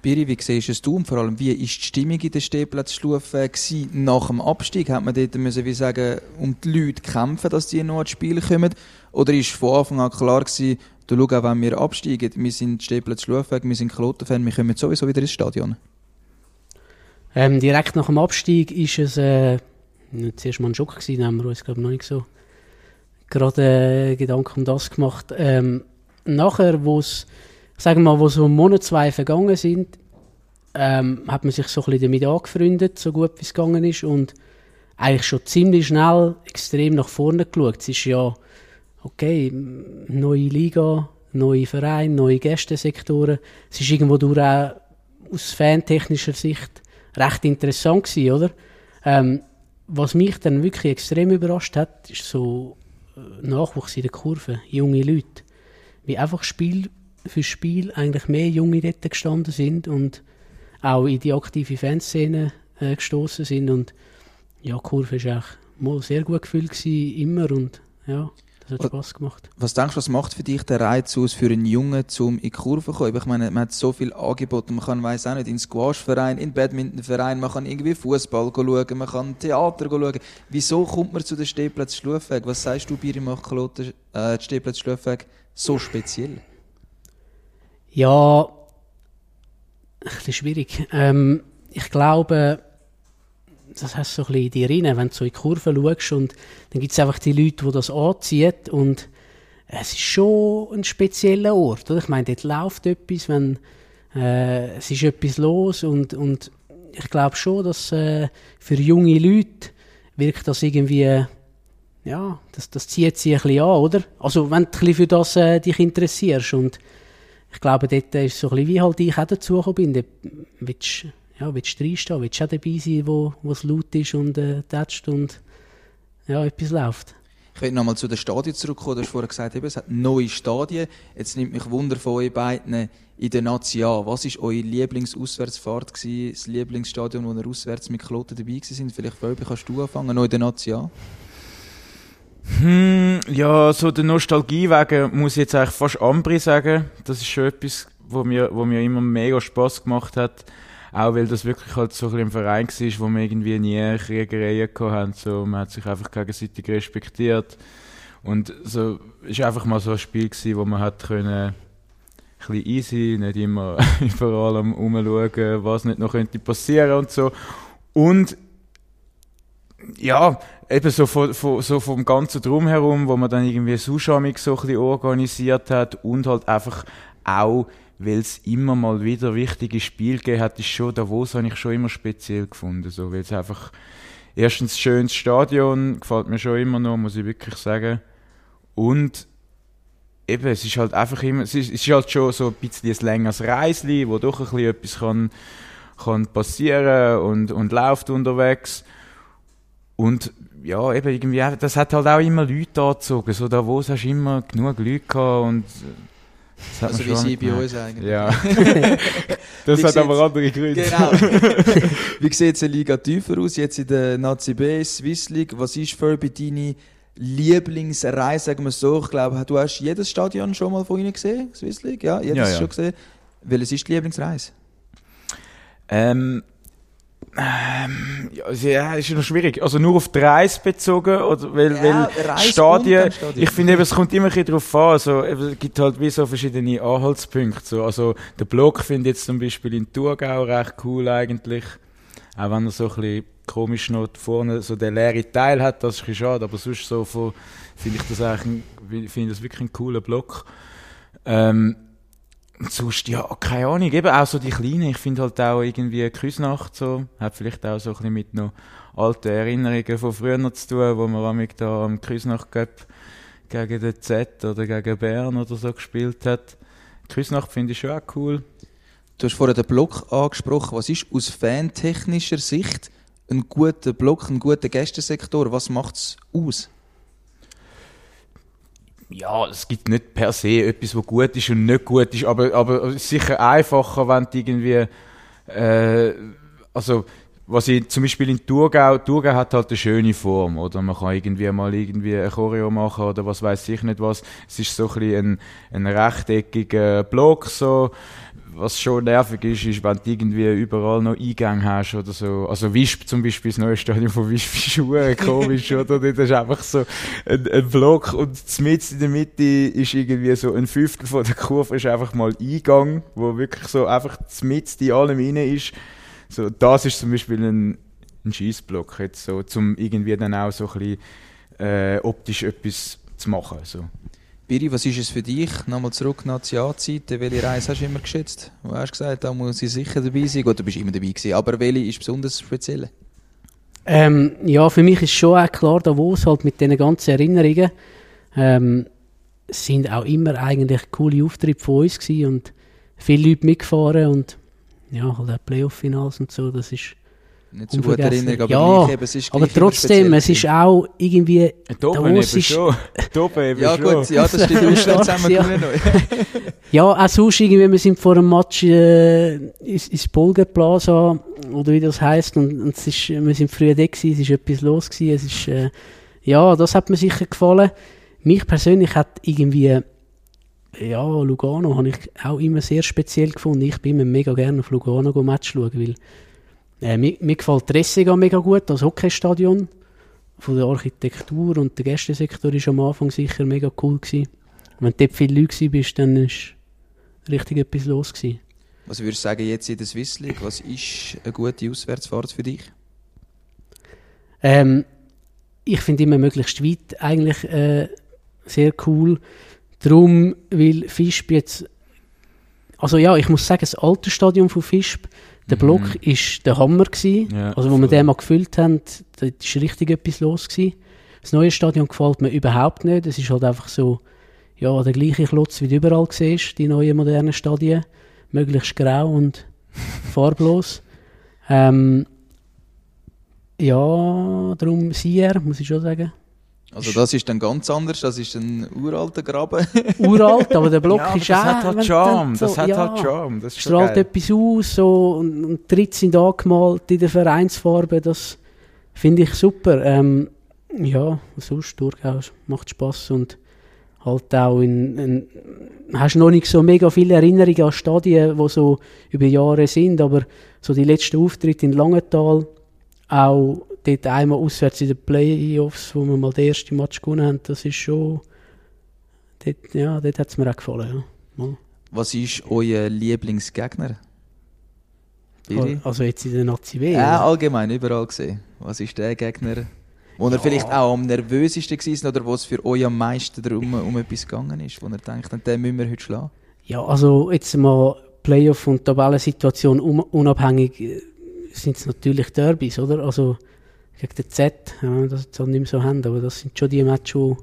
Biri, wie siehst es und vor allem, wie war die Stimmung in der Stehplatzstufe nach dem Abstieg? Hat man dort müssen, wie sagen, um die Leute kämpfen, dass die noch ins Spiel kommen? Oder ist von Anfang an klar gewesen, du schau auch, wenn wir absteigen, wir sind Stehplatz-Schlufweg, wir sind Klotenfan, wir kommen sowieso wieder ins Stadion? Ähm, direkt nach dem Abstieg ist es äh, zuerst mal ein Schock gewesen, haben wir uns glaube noch nicht so gerade äh, Gedanken um das gemacht. Ähm, nachher, wo es sagen wir mal, wo so ein Monat, zwei vergangen sind, ähm, hat man sich so ein bisschen damit angefreundet, so gut wie es gegangen ist und eigentlich schon ziemlich schnell extrem nach vorne geschaut. Es ist ja, okay, neue Liga, neue Vereine, neue Gästesektoren. Es ist irgendwo durch auch aus fantechnischer Sicht recht interessant gewesen, oder? Ähm, was mich dann wirklich extrem überrascht hat, ist so äh, Nachwuchs in der Kurve, junge Leute. Wie einfach Spiel für Spiel eigentlich mehr Junge dort gestanden sind und auch in die aktive Fanszene äh, gestoßen sind und ja, Kurve war eigentlich mal sehr gut gefühlt gewesen, immer und ja, Das hat Spass gemacht. Was denkst du, was macht für dich der Reiz aus, für einen Jungen, um in die Kurve zu kommen? Ich meine, man hat so viel Angebote. Man kann, weiss auch nicht, in den Squashverein, in den Badmintonverein, man kann irgendwie Fußball schauen, man kann Theater schauen. Wieso kommt man zu den Stehplatz Schlufweg? Was sagst du, Biri Machalote, äh, Stehplatz Schlufweg, so speziell? Ja, ein bisschen schwierig. Ähm, ich glaube, das heißt so ein bisschen in die Rinne, wenn du so in die Kurve schaust und dann gibt es einfach die Leute, die das anziehen und es ist schon ein spezieller Ort. Oder? Ich meine, dort läuft etwas, wenn, äh, es ist etwas los und, und ich glaube schon, dass äh, für junge Leute wirkt das irgendwie, ja, das, das zieht sie ein bisschen an, oder? Also wenn du bisschen für das äh, dich interessierst und ich glaube, dort ist so ein bisschen wie halt ich auch dazugekommen bin. Dort willst ja, willst du reinstehen, willst du auch dabei sein, wo, wo es laut ist und äh, tätscht und ja, etwas läuft. Ich will nochmal zu den Stadien zurückkommen. Du hast vorhin gesagt, eben, es hat neue Stadien. Jetzt nimmt mich Wunder von euch beiden in der Nazi an. Was war eure Lieblingsauswärtsfahrt? gewesen? Das Lieblingsstadion, wo ihr auswärts mit Kloten dabei sind? Vielleicht, Fabi, kannst du anfangen, noch in der Nazi an? Hm, ja, so der Nostalgie wegen muss ich jetzt eigentlich fast Ambri sagen. Das ist schon etwas, wo mir, wo mir immer mega Spaß gemacht hat. Auch weil das wirklich halt so ein ein Verein war, wo wir irgendwie nie Kriegereien haben. So, man hat sich einfach gegenseitig respektiert. Und so, war einfach mal so ein Spiel gewesen, wo man hat können, ein bisschen easy, nicht immer überall am rumschauen, was nicht noch könnte passieren und so. Und ja, eben so, von, von, so vom ganzen Drumherum, wo man dann irgendwie Suschamik so ein bisschen organisiert hat und halt einfach auch, weil es immer mal wieder wichtige Spiele gegeben hat, ist schon Davos habe ich schon immer speziell gefunden, so, weil es einfach erstens schönes Stadion, gefällt mir schon immer noch, muss ich wirklich sagen, und eben, es ist halt einfach immer, es ist, es ist halt schon so ein bisschen ein längeres Reisli, wo doch ein bisschen etwas kann, kann passieren und, und läuft unterwegs. Und ja, eben irgendwie, das hat halt auch immer Leute angezogen. So da wo hast du immer genug Leute gehabt und äh, hat Also wie sie bei uns eigentlich. Ja. Wie das hat sieht's- aber andere Gründe. Genau. Wie sieht es in Liga tiefer aus? Jetzt in der Nazi B, Swiss League. Was ist für bei deine Lieblingsreise, sagen wir so? Ich glaube, du hast jedes Stadion schon mal von ihnen gesehen, Swiss League? Ja, jedes Ja, ja. schon gesehen. Welches ist die Lieblingsreise? Ähm, ähm, ja, also, ja, ist noch schwierig. Also nur auf die Reise bezogen, oder weil, Ja, weil Stadien, Stadion. ich finde eben, es kommt immer ein darauf an, also, eben, es gibt halt wie so verschiedene Anhaltspunkte, so, also, der Block finde ich jetzt zum Beispiel in Thurgau recht cool eigentlich, auch wenn er so ein bisschen komisch noch vorne so der leere Teil hat, das ist ein bisschen schade, aber sonst so von, finde ich das eigentlich, finde ich das wirklich ein cooler Block. Ähm, und sonst, ja, keine Ahnung, eben auch so die Kleinen. Ich finde halt auch irgendwie Küsnacht so, hat vielleicht auch so ein bisschen mit noch alten Erinnerungen von früher zu tun, wo man amig da am Küsnacht gegen den Z oder gegen Bern oder so gespielt hat. Küsnacht finde ich schon auch cool. Du hast vorhin den Block angesprochen. Was ist aus fantechnischer Sicht ein guter Block, ein guter Gästesektor? Was macht es aus? Ja, es gibt nicht per se etwas, was gut ist und nicht gut ist, aber, aber es ist sicher einfacher, wenn du irgendwie, äh, also, was ich zum Beispiel in Thurgau, Thurgau hat halt eine schöne Form, oder? Man kann irgendwie mal irgendwie ein Choreo machen oder was weiß ich nicht was. Es ist so ein bisschen ein, ein rechteckiger Block, so. Was schon nervig ist, ist, wenn du irgendwie überall noch Eingänge hast oder so. Also Wisp zum Beispiel, das neue Stadion von Wisp ist schon komisch, oder? Das ist einfach so ein, ein Block und mitten in der Mitte ist irgendwie so ein Fünftel von der Kurve ist einfach mal Eingang, wo wirklich so einfach mitten in allem rein ist. So, das ist zum Beispiel ein, ein Schießblock jetzt so, zum irgendwie dann auch so ein bisschen äh, optisch etwas zu machen. So. Biri, was ist es für dich? Nochmal zurück nach die Jahrzeiten. Welche Reise hast du immer geschätzt? Du hast gesagt, da muss ich sicher dabei sein. Gut, du bist immer dabei gewesen. Aber welche ist besonders speziell? Ähm, ja, für mich ist schon auch klar, Davos halt mit diesen ganzen Erinnerungen ähm, es sind auch immer eigentlich coole Auftritte von uns gewesen und viele Leute mitgefahren und ja, halt auch Playoff-Finals und so, das ist Nicht so gut. Erinnerung, aber Ja, eben, es ist aber trotzdem, es ist auch irgendwie Da oben Davos eben ist- schon. Da oben eben Ja schon. gut, ja, das stimmt. Auswärts haben wir Ja. Ja, auch sonst irgendwie, wir sind vor dem Match äh, ins, ins Bolger Plaza, oder wie das heisst, und, und es ist, wir sind früh da gewesen, es ist etwas los gewesen, es ist, äh, ja, das hat mir sicher gefallen. mich persönlich hat irgendwie, ja, Lugano habe ich auch immer sehr speziell gefunden. Ich bin immer mega gerne auf Lugano go Match schauen, weil äh, mir, mir gefällt Ressega mega gut, das Hockeystadion. Von der Architektur und der Gästesektor ist am Anfang sicher mega cool gewesen. Wenn du dort viele Leute bist, dann ist richtig etwas los gewesen. Was würdest du sagen jetzt in der Swiss League? Was ist eine gute Auswärtsfahrt für dich? Ähm, ich finde immer möglichst weit eigentlich äh, sehr cool. Darum, weil Fischb jetzt. Also ja, ich muss sagen, das alte Stadion von Fischb, der Mhm. Block ist der Hammer gewesen. Ja, also, wo wir voll. den mal gefüllt haben, da ist richtig etwas los gewesen. Das neue Stadion gefällt mir überhaupt nicht. Es ist halt einfach so, ja, der gleiche Klotz, wie du überall siehst, die neuen modernen Stadien. Möglichst grau und farblos. Ähm, ja, darum Sier, muss ich schon sagen. Also das ist dann ganz anders, das ist ein uralter Graben. Uralt, aber der Block ja, aber ist das auch... hat halt Charme, dann das so- hat ja, halt Charme, das strahlt geil. etwas aus so, und, und tritt sind angemalt in der Vereinsfarbe, das finde ich super. Ähm, ja, sonst durchaus macht Spaß und halt auch in, in hast noch nicht so mega viele Erinnerungen an Stadien, die so über Jahre sind, aber so die letzten Auftritte in Langenthal, auch dort einmal auswärts in den Playoffs, wo wir mal den ersten Match gewonnen haben, das ist schon, dort, ja, dort hat es mir auch gefallen. Ja. Was ist euer Lieblingsgegner? Biri? Also jetzt in der Nazi W. Ja, allgemein, überall gesehen. Was ist der Gegner, wo ihr vielleicht auch am nervösesten war oder wo es für euch am meisten darum um etwas gegangen ist, wo ihr denkt, den müssen wir heute schlagen? Ja, also jetzt mal Playoff und Tabellensituation un unabhängig äh, sind es natürlich Derbys, oder? Also gegen den Z, ja, das jetzt halt nicht mehr so haben, aber das sind schon die Matches, wo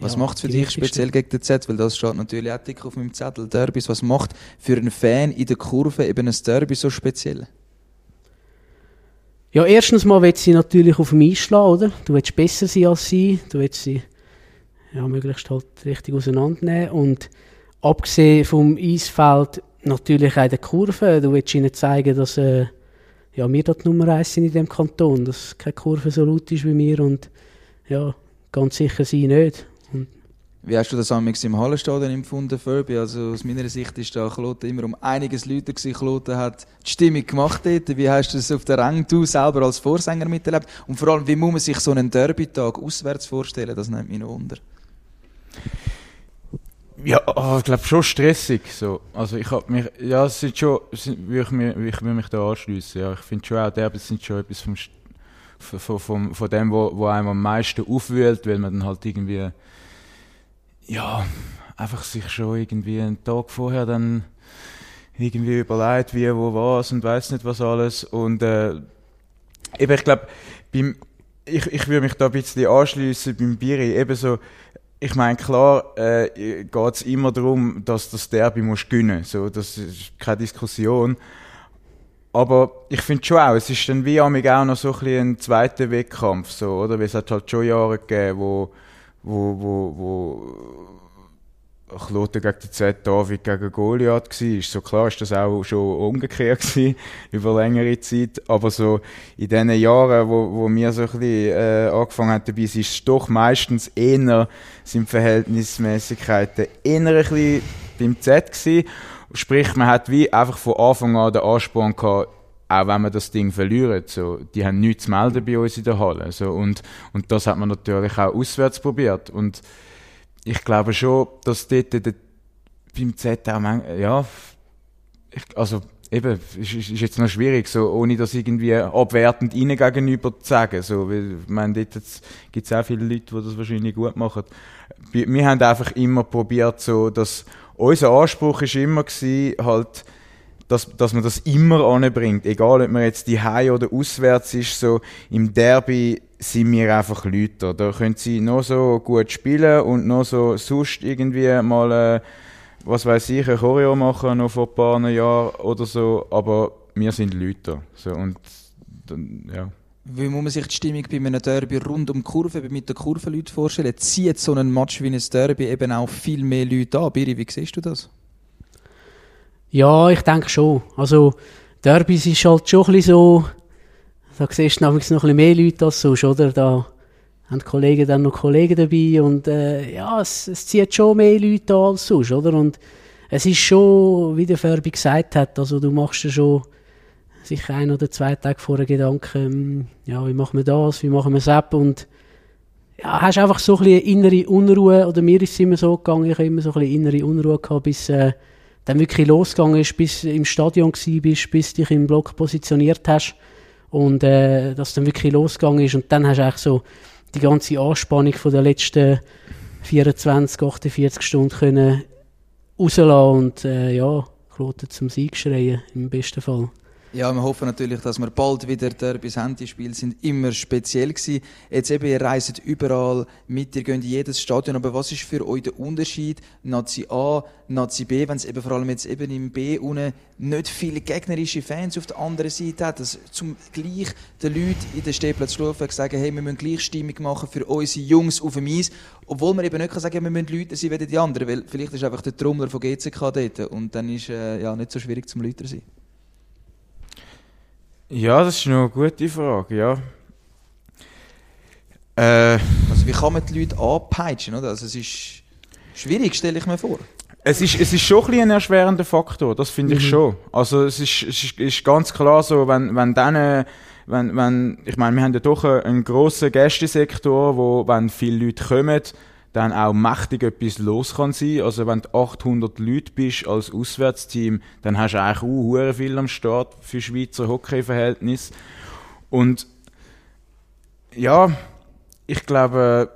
Was ja, macht es für die dich speziell gegen den Z? Weil das steht natürlich auch dick auf meinem Zettel, Derbys. Was macht für einen Fan in der Kurve eben ein Derby so speziell? Ja, erstens mal willst sie natürlich auf dem Eis schlagen, oder? Du willst besser sein als sie, du willst sie ja, möglichst halt richtig auseinandernehmen und abgesehen vom Eisfeld natürlich auch in der Kurve, du willst ihnen zeigen, dass äh, ja, wir dort Nummer eins sind in dem Kanton, dass keine Kurve so laut ist wie wir und ja, ganz sicher sie nicht. Wie hast du das amigs im Hallenstadion empfunden, Furby? Also aus meiner Sicht ist da Kloten immer um einiges lauter gewesen. Kloten hat die Stimmung gemacht dort. Wie hast du das auf der Rang, du selber als Vorsänger miterlebt? Und vor allem, wie muss man sich so einen Derby-Tag auswärts vorstellen? Das nimmt mich noch wunder. Ja, oh, ich glaube schon stressig. So. Also ich habe mich, ja, es sind schon, sind, ich, mir, ich will mich da anschliessen. Ja, ich finde schon auch, Derbys sind schon etwas vom, von, von, von, dem, wo, wo einem am meisten aufwühlt, weil man dann halt irgendwie, ja, einfach sich schon irgendwie einen Tag vorher dann irgendwie überlegt, wie, wo, was und weiß nicht was alles. Und äh, eben, ich glaube, beim, ich, ich würde mich da ein bisschen anschliessen beim Biri, eben so, ich meine, klar äh, geht es immer darum, dass das Derby muss gewinnen so Das ist keine Diskussion. Aber ich finde schon auch, es ist dann wie amig auch noch so ein, bisschen ein zweiter Wettkampf, so, oder? Weil es hat halt schon Jahre gegeben, wo, wo, wo, wo Kloten gegen den Z, David gegen Goliath war. So klar ist das auch schon umgekehrt gewesen, über längere Zeit. Aber so in den Jahren, wo, wo wir so ein bisschen äh, angefangen haben dabei, ist es doch meistens eher, sind die Verhältnismäßigkeiten eher ein bisschen beim Z gewesen. Sprich, man hat wie einfach von Anfang an den Ansporn gehabt, auch wenn wir das Ding verlieren, so, die haben nichts zu melden bei uns in der Halle. So, und, und das hat man natürlich auch auswärts probiert. Und ich glaube schon, dass dort der, beim Z auch manch, ja, ich, also eben, ist, ist ist jetzt noch schwierig, so, ohne das irgendwie abwertend ihnen gegenüber zu sagen. So, weil, ich meine, dort gibt es auch viele Leute, die das wahrscheinlich gut machen. Wir, wir haben einfach immer probiert, so, dass unser Anspruch ist immer gewesen, halt, dass, dass man das immer anbringt. Egal, ob man jetzt die oder auswärts ist, so im Derby sind wir einfach Leute. Da können sie noch so gut spielen und noch so sonst irgendwie mal, äh, was weiß ich, ein Choreo machen, noch vor ein paar Jahren oder so, aber wir sind Leute. So, und dann, ja. Wie muss man sich die Stimmung bei einem Derby rund um die Kurve, mit den Kurvenleuten vorstellen? Zieht so ein Match wie ein Derby eben auch viel mehr Leute an? Biri, wie siehst du das? Ja, ich denke schon. Also, Derbys ist halt schon ein bisschen so, da siehst du noch ein mehr Leute als sonst, oder? Da haben die Kollegen dann noch Kollegen dabei und äh, ja, es, es zieht schon mehr Leute an als sonst, oder? Und es ist schon, wie der Färbi gesagt hat, also du machst dir schon sicher ein oder zwei Tage vorher Gedanken, hm, ja, wie machen wir das, wie machen wir das ab und ja, hast einfach so ein bisschen innere Unruhe, oder mir ist es immer so gegangen, ich habe immer so ein bisschen innere Unruhe gehabt, bis äh, dann wirklich losgegangen ist, bis im Stadion bist, bis dich im Block positioniert hast und äh, dass dann wirklich losgegangen ist und dann hast du eigentlich so die ganze Anspannung von der letzten 24, 48 Stunden können rauslassen und äh, ja, Kloten zum Sieg schreien, im besten Fall. Ja, wir hoffen natürlich, dass wir bald wieder Derbys Handyspiele sind immer speziell gewesen. Jetzt eben, ihr reist überall mit, ihr geht in jedes Stadion, aber was ist für euch der Unterschied? Nazi A, Nazi B, wenn es eben vor allem jetzt eben im B unten nicht viele gegnerische Fans auf der anderen Seite hat, dass zum gleich den Leuten in der Stehplatz sagen, hey, wir müssen gleich Stimmung machen für unsere Jungs auf dem Eis, obwohl man eben nicht sagen kann, wir müssen Leute sein wie die anderen, weil vielleicht ist einfach der Trommler von GCK dort und dann ist äh, ja nicht so schwierig zum Leute sein. Ja, das ist noch eine gute Frage, ja. Äh, also wie kann man die Leute anpeitschen, oder? Also es ist schwierig, stelle ich mir vor. Es ist, es ist schon ein, ein erschwerender Faktor, das finde ich mhm. schon. Also es ist, es ist, ist ganz klar so, wenn, wenn dann, wenn, wenn, ich meine, wir haben ja doch einen, einen grossen Gästesektor, wo, wenn viele Leute kommen, dann auch mächtig etwas los kann sein. Also wenn du 800 Leute bist als Auswärtsteam, dann hast du eigentlich auch viel am Start für Schweizer Hockey-Verhältnis. Und ja, ich glaube,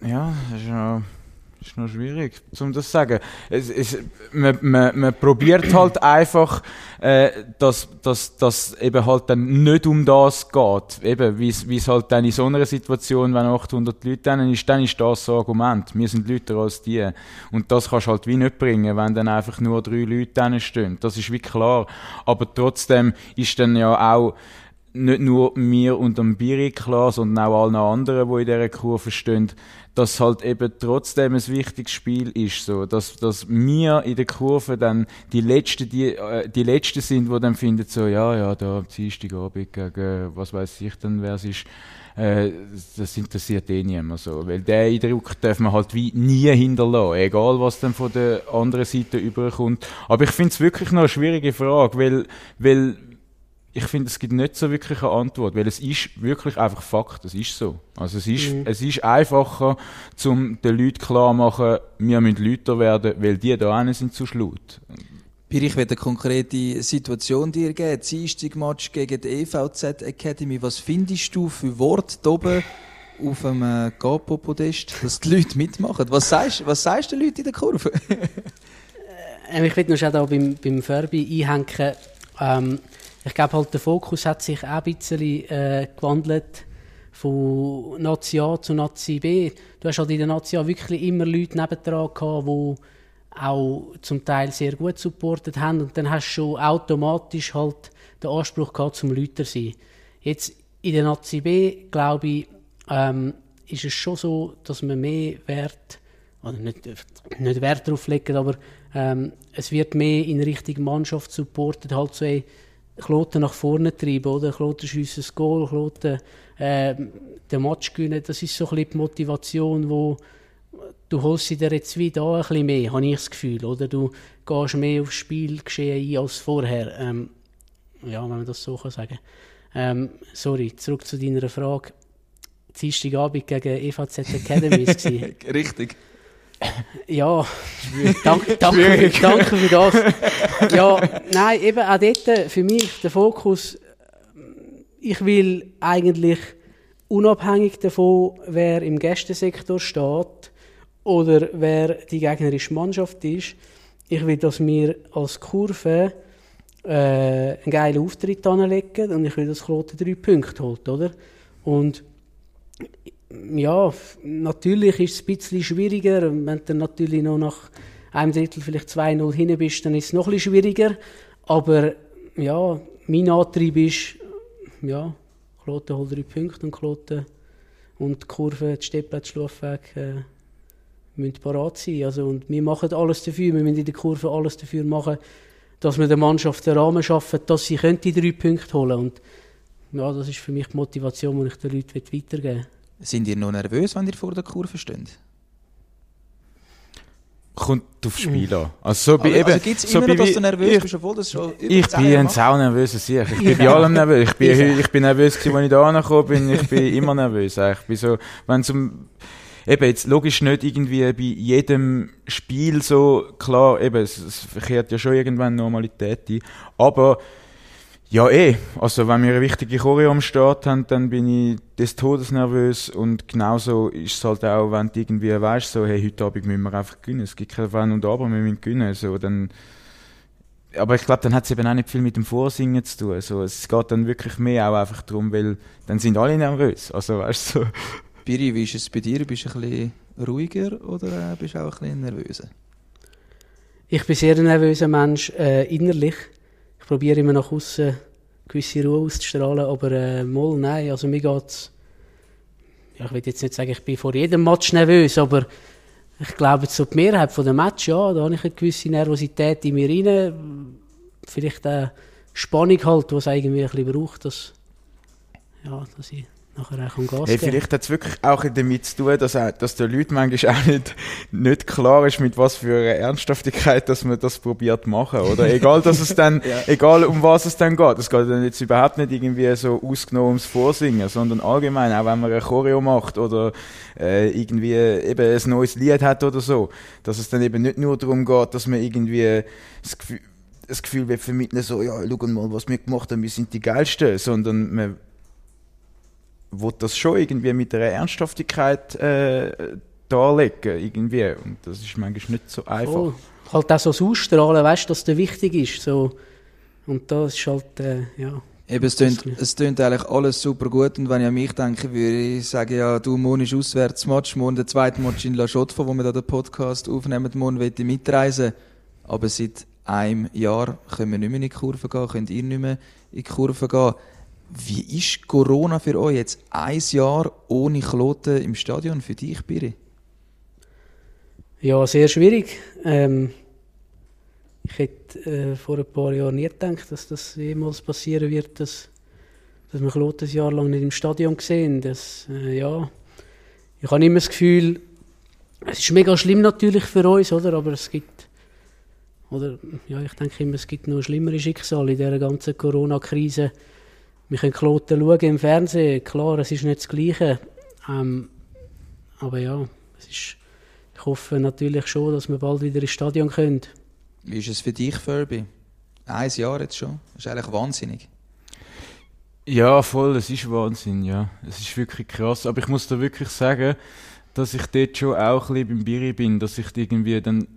ja, das ist ja ist noch schwierig, um das zu sagen. Es, es, man, man, man probiert halt einfach, äh, dass, dass, dass eben halt dann nicht um das geht. Eben, wie es halt dann in so einer Situation, wenn 800 Leute dann ist, dann ist das so Argument. Wir sind Leute als die. Und das kannst du halt wie nicht bringen, wenn dann einfach nur drei Leute dann stehen. Das ist wie klar. Aber trotzdem ist dann ja auch, nicht nur mir und dem Biri klar, sondern auch allen anderen, die in dieser Kurve stehen, dass halt eben trotzdem ein wichtiges Spiel ist, so, dass, dass wir in der Kurve dann die Letzten, die, äh, die Letzten sind, die dann finden, so, ja, ja, da am Dienstagabend gegen, was weiß ich dann, wer es ist, äh, das interessiert eh niemand so, weil der Eindruck darf man halt wie nie hinterlassen, egal was dann von der anderen Seite überkommt. Aber ich finde es wirklich noch eine schwierige Frage, weil, weil ich finde, es gibt nicht so wirklich eine Antwort, weil es ist wirklich einfach Fakt, es ist so. Also es ist, mhm. es ist einfacher, um den Leuten klar machen, wir müssen Leute werden, weil die da sind zu schlut. Pir, ich werde eine konkrete Situation dir geben. Dienstag-Match gegen die EVZ Academy. Was findest du für Worte hier oben auf dem äh, Gapo-Podest, dass die Leute mitmachen? Was sagst, was sagst du den Leuten in der Kurve? äh, ich will noch schnell da beim, beim Furby einhängen. Ähm, ich glaube halt, der Fokus hat sich auch ein bisschen äh, gewandelt von Nazi A zu Nazi B. Du hast halt in der Nazi A wirklich immer Leute nebendran gehabt, die auch zum Teil sehr gut supportet haben und dann hast du schon automatisch halt den Anspruch gehabt, zum Lüter zu sein. Jetzt in der Nazi B, glaube ich, ähm, ist es schon so, dass man mehr Wert, oder nicht, nicht Wert darauf legt, aber ähm, es wird mehr in Richtung Mannschaft supportet, halt so, ey, Kloten nach vorne treiben, oder? Kloten schiessen das Goal, Kloten äh, den Match gewinnen, das ist so ein bisschen die Motivation, wo du holst dir jetzt wieder ein bisschen mehr, habe ich das Gefühl, oder? Du gehst mehr aufs Spielgeschehen ein als vorher. Ähm, ja, wenn man das so kann sagen ähm, Sorry, zurück zu deiner Frage. Dienstagabend gegen EVZ Academy Richtig. Ja, danke, danke, danke für das. Ja, nein, eben auch dort für mich der Fokus, ich will eigentlich unabhängig davon, wer im Gästesektor steht oder wer die gegnerische Mannschaft ist, ich will, dass wir als Kurve äh, einen geilen Auftritt anlegen und ich will, dass Kloten drei Punkte holt, oder? Und ja, natürlich ist es ein bisschen schwieriger. Wenn du natürlich noch nach einem Drittel vielleicht 2-0 hinten bist, dann ist es noch ein bisschen schwieriger. Aber ja, mein Antrieb ist, ja, Kloten holt drei Punkte und Kloten und die Kurve, die Steppplatz, Schlafweg äh, müssen parat sein. Also, und wir machen alles dafür, wir müssen in der Kurve alles dafür machen, dass wir der Mannschaft den Rahmen schaffen, dass sie die drei Punkte holen können. Und ja, das ist für mich die Motivation, die ich den Leuten weitergeben will. Sind ihr noch nervös, wenn ihr vor der Kurve steht? Kommt aufs Spiel an. Also, so bei, Aber, eben, also gibt es so immer noch, dass du nervös ich, bist, obwohl das schon über Ich bin ein sau nervöser Sieg. Ich bin bei allem nervös. Ich bin, Ich ich bin nervös gewesen, als ich da angekommen bin. Ich bin immer nervös. Ich bin so, wenn zum, eben jetzt logisch nicht irgendwie bei jedem Spiel so, klar, eben, es, es verkehrt ja schon irgendwann Normalität ein. Aber, ja eh, also wenn wir eine wichtige Choreo am Start haben, dann bin ich des Todes nervös und genauso ist es halt auch, wenn du irgendwie weißt, so, hey, heute Abend müssen wir einfach gewinnen. Es gibt kein Wenn und Aber, wir müssen gewinnen. So, dann, aber ich glaube, dann hat es eben auch nicht viel mit dem Vorsingen zu tun. Also, es geht dann wirklich mehr auch einfach darum, weil dann sind alle nervös. Also weißt du, so. Biri, wie ist es bei dir? Bist du ein bisschen ruhiger oder äh, bist du auch ein bisschen nervöser? Ich bin sehr ein nervöser Mensch, äh, innerlich. Probiere immer nach außen gewisse Ruhe auszustrahlen, aber äh, mal, nein, also mir geht's. Ja, ich will jetzt nicht sagen, ich bin vor jedem Match nervös, aber ich glaube, so die Mehrheit der Match, ja, da habe ich eine gewisse Nervosität in mir rein. Vielleicht eine Spannung halt, die es irgendwie ein bisschen braucht, dass, ja, dass ich nachher auch Gas Hey, vielleicht hat es wirklich auch damit zu tun, dass, auch, dass den Leuten manchmal auch nicht, nicht klar ist, mit was für einer Ernsthaftigkeit dass man das probiert machen. Oder egal, dass es dann, egal um was es dann geht. Es geht dann jetzt überhaupt nicht irgendwie so ausgenommen ums Vorsingen, sondern allgemein, auch wenn man eine Choreo macht oder äh, irgendwie eben ein neues Lied hat oder so, dass es dann eben nicht nur darum geht, dass man irgendwie das Gefühl, das Gefühl wird vermitteln, so, ja, schau mal, was wir gemacht haben, wir sind die Geilsten, sondern man will das schon irgendwie mit einer Ernsthaftigkeit äh, darlegen, irgendwie. Und das ist manchmal nicht so einfach. Oh, halt auch so das Ausstrahlen, weißt du, dass das wichtig ist. So. Und das ist halt, äh, ja. Eben, es tönt, es tönt eigentlich alles super gut und wenn ich an mich denke, würde ich sagen, ja, du, morgen ist Auswärtsmatch, morgen der zweite Match in La Chaux-de-Fonds, wo wir da den Podcast aufnehmen, morgen will ich mitreisen. Aber seit einem Jahr können wir nicht mehr in die Kurve gehen, könnt ihr nicht mehr in die Kurve gehen. Wie ist Corona für euch jetzt ein Jahr ohne Kloten im Stadion für dich, Biri? Ja, sehr schwierig. Ähm, ich hätte äh, vor ein paar Jahren nie gedacht, dass das jemals passieren wird, dass, dass wir Kloten ein Jahr lang nicht im Stadion sehen. Das, äh, ja, ich habe immer das Gefühl, es ist mega schlimm natürlich für uns, oder? Aber es gibt, oder, ja, ich denke immer, es gibt noch schlimmere Schicksale in dieser ganzen Corona-Krise. Wir können Kloten schauen im Fernsehen, klar, es ist nicht das Gleiche. Ähm, aber ja, es ist, ich hoffe natürlich schon, dass wir bald wieder ins Stadion können. Wie ist es für dich, Furby? Ein Jahr jetzt schon? Das ist eigentlich wahnsinnig. Ja, voll, es ist Wahnsinn, ja. Es ist wirklich krass. Aber ich muss da wirklich sagen, dass ich dort schon auch ein bisschen beim Biri bin, dass ich irgendwie dann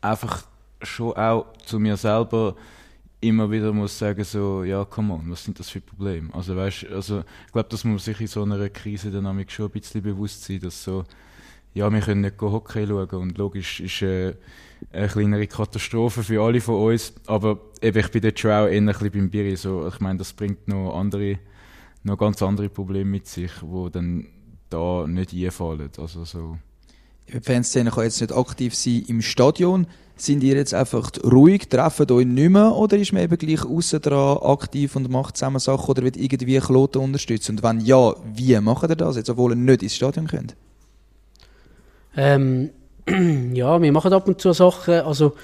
einfach schon auch zu mir selber immer wieder muss sagen so, ja, come on, was sind das für Probleme? Also weißt, also ich glaube, dass man sich in so einer Krise dann schon ein bisschen bewusst sein, dass so, ja, wir können nicht Hockey schauen und logisch ist äh, eine kleinere Katastrophe für alle von uns, aber eben, ich bin dort schon auch eher ein bisschen beim Biri, so, ich meine, das bringt noch andere, noch ganz andere Probleme mit sich, wo dann da nicht einfallen, also so. Die Fanszene kann jetzt nicht aktiv sein im Stadion. Sind ihr jetzt einfach ruhig, treffen euch nicht mehr oder ist man eben gleich außen dran aktiv und macht zusammen Sachen oder wird irgendwie Kloten unterstützen? Und wenn ja, wie macht ihr das jetzt, obwohl ihr nicht ins Stadion könnt? Ähm, ja, wir machen ab und zu Sachen. Also,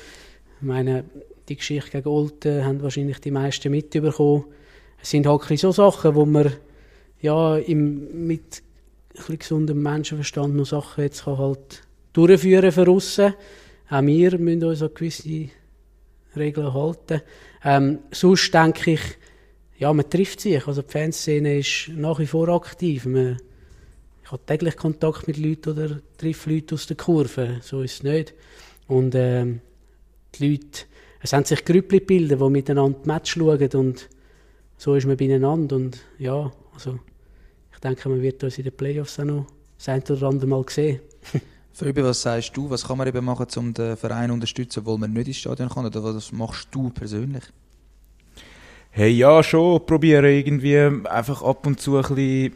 ich meine, die Geschichte gegen Olten haben wahrscheinlich die meisten mitbekommen. Es sind halt so Sachen, wo man ja, im, mit bisschen gesundem Menschenverstand noch Sachen jetzt kann halt durchführen für aussen. Auch wir müssen uns an gewisse Regeln halten. Ähm, sonst denke ich, ja, man trifft sich. Also die Fanszene ist nach wie vor aktiv. Man, ich habe täglich Kontakt mit Leuten oder treffe Leute aus der Kurve. So ist es nicht. Und ähm, die Leute, es haben sich Grüppli gebildet, die miteinander Match schauen und so ist man beieinander. Und ja, also ich denke, man wird uns in den Playoffs auch noch das ein oder andere Mal sehen. Fabi, was sagst du? Was kann man eben machen, um den Verein zu unterstützen, obwohl man nicht ins Stadion kann? Oder was machst du persönlich? Hey, ja, schon probieren irgendwie einfach ab und zu ein bisschen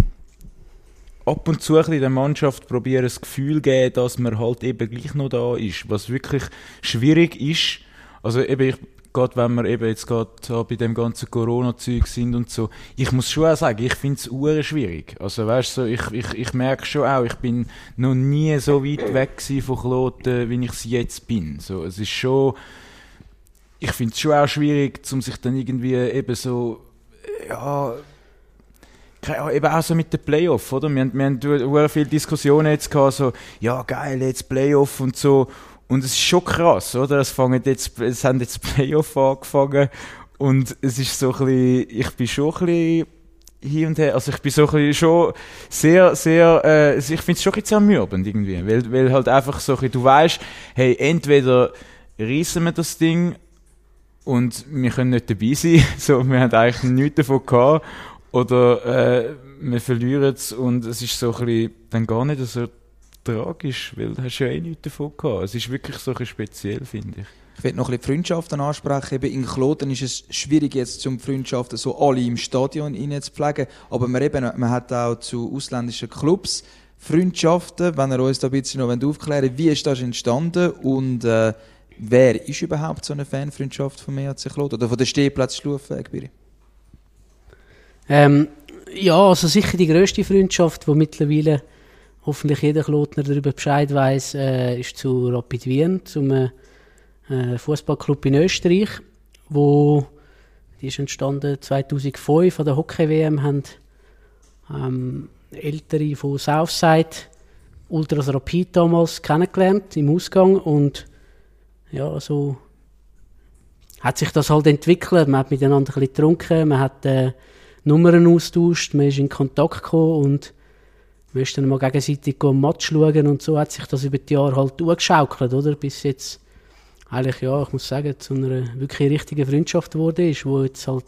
ab und zu ein bisschen der Mannschaft probieren das Gefühl geben, dass man halt eben gleich noch da ist, was wirklich schwierig ist. Also eben, ich gerade wenn wir eben jetzt gerade bei dem ganzen Corona-Zeug sind und so, ich muss schon auch sagen, ich finde es schwierig. Also weißt du, so, ich, ich, ich merke schon auch, ich bin noch nie so weit weg von Kloten, wie ich es jetzt bin. So, es ist schon, ich finde es schon auch schwierig, um sich dann irgendwie eben so, ja, ja, eben auch so mit den Playoff, oder? Wir, wir haben, haben viele Diskussionen jetzt gehabt, so, ja, geil, jetzt Playoff und so. Und es ist schon krass, oder? Es, fangen jetzt, es haben jetzt Playoff angefangen. Und es ist so ein bisschen, ich bin schon ein bisschen hier und her, also ich bin so ein bisschen schon sehr, sehr, äh, ich finde es schon ein bisschen zermürbend irgendwie, weil, weil halt einfach so ein bisschen, du weißt, hey, entweder reissen wir das Ding und wir können nicht dabei sein, so, wir haben eigentlich nichts davon gehabt, oder äh, wir verlieren es und es ist so ein bisschen dann gar nicht so tragisch, weil du hast ja eh nichts davon gehabt. Es ist wirklich so ein speziell, finde ich. Ich will noch ein bisschen Freundschaften ansprechen. Eben in Kloten ist es schwierig, jetzt zum Freundschaften so alle im Stadion zu pflegen. Aber man, eben, man hat auch zu ausländischen Clubs Freundschaften. Wenn ihr uns da ein bisschen noch aufklären wollt, wie ist das entstanden und äh, wer ist überhaupt so eine Fanfreundschaft von EAC Kloten oder von der Stehplatz Stufenberg? Ähm, ja, also sicher die grösste Freundschaft, die mittlerweile hoffentlich jeder Klotner darüber Bescheid weiß, äh, ist zu Rapid Wien, zum äh, Fußballclub in Österreich, wo die ist entstanden 2005 an der Hockey WM haben ähm, Ältere von Southside Ultras Rapid damals kennengelernt im Ausgang und ja so hat sich das halt entwickelt. Man hat miteinander ein bisschen getrunken, man hat äh, Nummern austauscht, man ist in Kontakt gekommen und wir dann mal gegenseitig ein Match schauen und so hat sich das über die Jahre halt durchgeschaukelt, oder? Bis jetzt eigentlich, ja, ich muss sagen, zu einer wirklich richtigen Freundschaft geworden ist, wo jetzt halt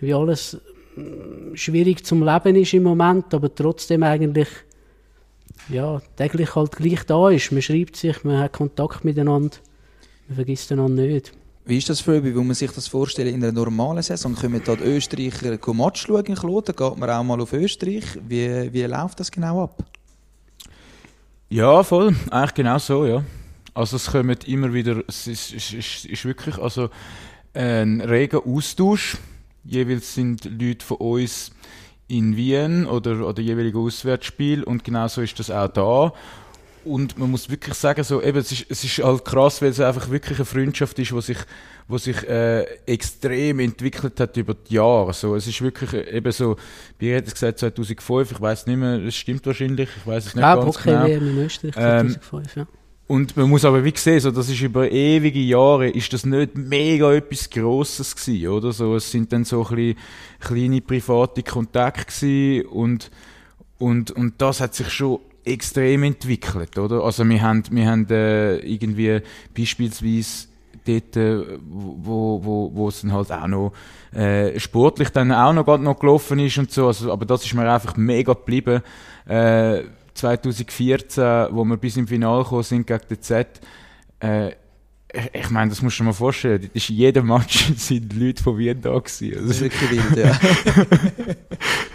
wie alles mm, schwierig zum Leben ist im Moment, aber trotzdem eigentlich ja, täglich halt gleich da ist. Man schreibt sich, man hat Kontakt miteinander, man vergisst einander nicht. Wie ist das für euch, wie man sich das vorstellen in einer normalen Saison? Kommen da die Österreicher Match schauen in Kloten? Geht man auch mal auf Österreich? Wie, wie läuft das genau ab? Ja, voll. Eigentlich genau so, ja. Also es kommen immer wieder, es ist, ist, ist, ist wirklich also ein reger Austausch. Jeweils sind Leute von uns in Wien oder, oder jeweilige Auswärtsspiel und genauso ist das auch da. Und man muss wirklich sagen, so, eben, es, ist, es ist halt krass, weil es einfach wirklich eine Freundschaft ist, die sich, wo sich äh, extrem entwickelt hat über die Jahre. So, es ist wirklich äh, eben so, wie hat es gesagt, 2005, ich weiß nicht mehr, es stimmt wahrscheinlich, ich weiß es nicht ja, ganz okay, genau. Ja, in Österreich 2005, ähm, ja. Und man muss aber wie sehen, so, das ist über ewige Jahre, ist das nicht mega etwas Grosses gewesen, oder? So, es sind dann so ein bisschen kleine private Kontakte gewesen und, und, und das hat sich schon extrem entwickelt, oder? Also wir haben, wir haben äh, irgendwie beispielsweise dort, äh, wo, wo, wo es dann halt auch noch äh, sportlich dann auch noch, noch gelaufen ist und so, also, aber das ist mir einfach mega geblieben. Äh, 2014, wo wir bis im Finale gekommen sind gegen den Z, äh, ich meine, das musst du dir mal vorstellen, das ist jeder Match sind Leute von Wien da gewesen. Also, das ist wirklich wild, ja.